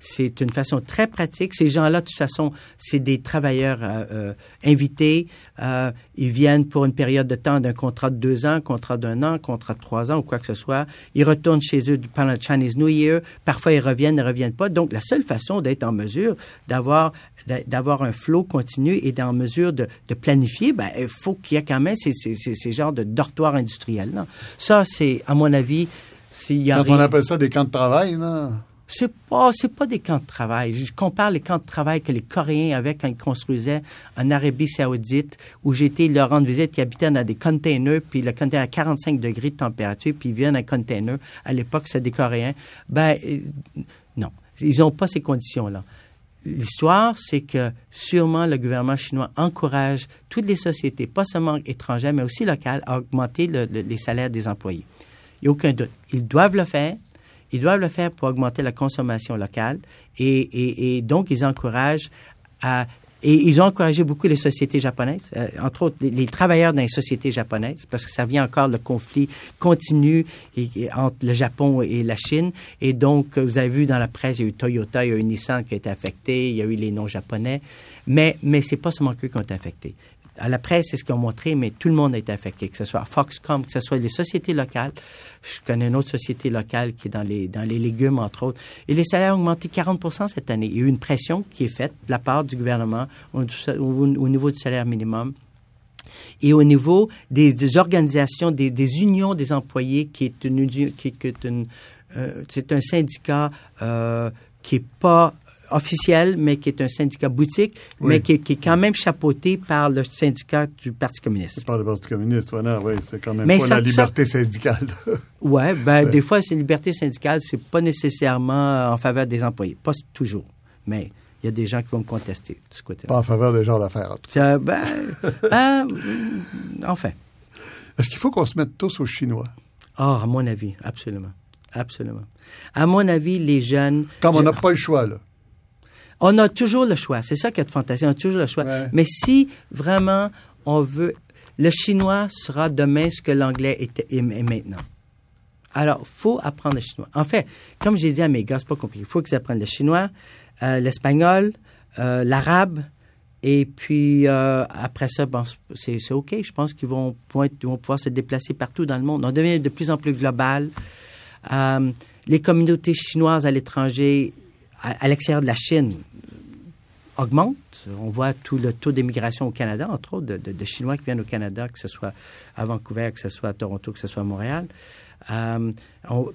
c'est une façon très pratique. Ces gens-là, de toute façon, c'est des travailleurs euh, euh, invités. Euh, ils viennent pour une période de temps d'un contrat de deux ans, contrat d'un an, contrat de trois ans ou quoi que ce soit. Ils retournent chez eux pendant le Chinese New Year. Parfois, ils reviennent, ne reviennent pas. Donc, la seule façon d'être en mesure d'avoir d'avoir un flot continu et d'être en mesure de, de planifier, ben, il faut qu'il y ait quand même ces, ces, ces, ces genres de dortoirs industriels. Ça, c'est, à mon avis, s'il y a Quand on appelle ça des camps de travail, c'est pas, pas des camps de travail. Je compare les camps de travail que les Coréens avaient quand ils construisaient en Arabie Saoudite, où été leur rendre visite, qui habitaient dans des containers, puis le container à 45 degrés de température, puis ils viennent un container. À l'époque, c'était des Coréens. Ben, euh, non. Ils n'ont pas ces conditions-là. L'histoire, c'est que sûrement le gouvernement chinois encourage toutes les sociétés, pas seulement étrangères, mais aussi locales, à augmenter le- le- les salaires des employés. Il n'y a aucun doute. Ils doivent le faire. Ils doivent le faire pour augmenter la consommation locale et, et- et donc ils encouragent à Et ils ont encouragé beaucoup les sociétés japonaises, euh, entre autres les, travailleurs dans les sociétés japonaises, parce que ça vient encore le conflit continu entre le Japon et la Chine. Et donc, vous avez vu dans la presse, il y a eu Toyota, il y a eu Nissan qui a été affecté, il y a eu les non-japonais. Mais, mais c'est pas seulement eux qui ont été affectés à la presse, c'est ce qu'ils ont montré, mais tout le monde a été affecté, que ce soit Foxcom, que ce soit les sociétés locales. Je connais une autre société locale qui est dans les, légumes, entre autres. Et les salaires ont augmenté 40% cette année. Il y a eu une pression qui est faite de la part du gouvernement au, au, niveau du salaire minimum et au niveau des, organisations, des, unions des employés, qui est une, qui, qui est une, euh, c'est un syndicat euh, qui est pas officiel, mais qui est un syndicat boutique, oui. mais qui, qui, est quand même chapeauté par le syndicat du Parti communiste. Par le Parti communiste, voilà, oui, c'est quand même mais pas ça, la liberté ça, syndicale. oui, ben, ouais. des fois, c'est liberté syndicale, c'est pas nécessairement en faveur des employés, pas toujours, mais il y a des gens qui vont me contester de ce côté-là. Pas en faveur des gens d'affaires, en tout cas. Ben, ben, enfin. Est-ce qu'il faut qu'on se mette tous aux Chinois? Ah, oh, à mon avis, absolument. Absolument. À mon avis, les jeunes... Comme on n'a pas le choix, là. On a toujours le choix. C'est ça qui est fantastique. On a toujours le choix. Ouais. Mais si vraiment on veut, le chinois sera demain ce que l'anglais est, est, maintenant. Alors, faut apprendre le chinois. En fait, comme j'ai dit à mes gars, c'est pas compliqué. Il faut qu'ils apprennent le chinois, euh, l'espagnol, euh, l'arabe, et puis euh, après ça, bon, c'est OK. Je pense qu'ils vont, vont, vont, pouvoir se déplacer partout dans le monde. On devient de plus en plus global. Euh, les communautés chinoises à l'étranger, à, à l'extérieur de la Chine, On voit tout le taux d'immigration au Canada, entre autres, de, Chinois qui viennent au Canada, que ce soit à Vancouver, que ce soit à Toronto, que ce soit à Montréal. Euh,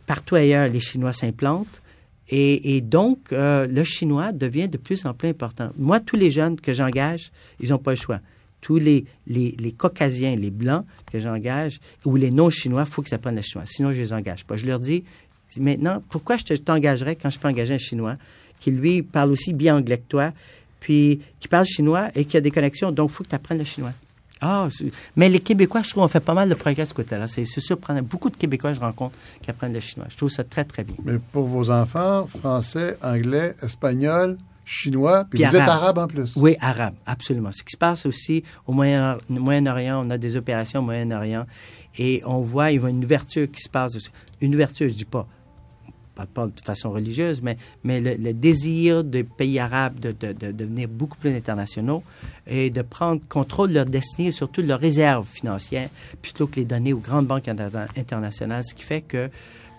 partout ailleurs, les Chinois s'implantent. Et, donc, euh, le chinois devient de plus en plus important. Moi, tous les jeunes que j'engage, ils n'ont pas le choix. Tous les, les, caucasiens, les blancs que j'engage, ou les non-chinois, il faut qu'ils apprennent le chinois. Sinon, je les engage pas. Je leur dis, maintenant, pourquoi je t'engagerais quand je peux engager un chinois qui, lui, parle aussi bien anglais que toi, puis qui parle chinois et qui a des connexions. Donc, il faut que tu apprennes le chinois. Ah, mais les Québécois, je trouve, on fait pas mal de progrès de ce côté-là. C'est surprenant. Beaucoup de Québécois, je rencontre, qui apprennent le chinois. Je trouve ça très, très bien. Mais pour vos enfants, français, anglais, espagnol, chinois, puis, puis vous arabe. êtes arabe en plus. Oui, arabe, absolument. Ce qui se passe aussi au Moyen-Orient, Moyen on a des opérations au Moyen-Orient et on voit, il y a une ouverture qui se passe. Une ouverture, je dis pas pas, pas de façon religieuse, mais, mais le, désir des pays arabes de, de, de, devenir beaucoup plus internationaux et de prendre contrôle de leur destinée et surtout de leurs réserves financières plutôt que les donner aux grandes banques internationales, ce qui fait que...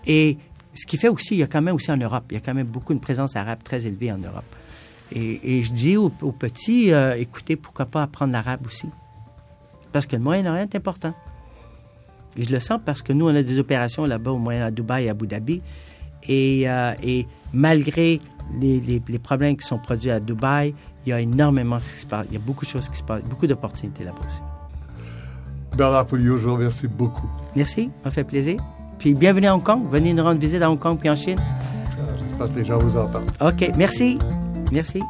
Et ce qui fait aussi, il y a quand même aussi en Europe, il y a quand même beaucoup une présence arabe très élevée en Europe. Et, je dis aux, petits, euh, écoutez, pourquoi pas apprendre l'arabe aussi? Parce que le Moyen-Orient est important. Et je le sens parce que nous, on a des opérations là-bas au Moyen, à Dubaï et à Abu Dhabi. Et, euh, et malgré les, les, les, problèmes qui sont produits à Dubaï, il y a énormément ce qui se passe. Il y a beaucoup de choses qui se passent, beaucoup d'opportunités là-bas aussi. Bernard Pouliot, je vous remercie beaucoup. Merci, ça fait plaisir. Puis bienvenue à Hong Kong. Venez nous rendre visite à Hong Kong puis en Chine. J'espère que les gens vous entendent. OK, merci. Merci.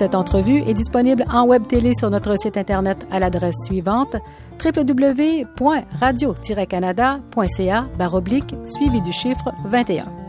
Cette entrevue est disponible en web télé sur notre site internet à l'adresse suivante www.radio-canada.ca suivi du chiffre 21.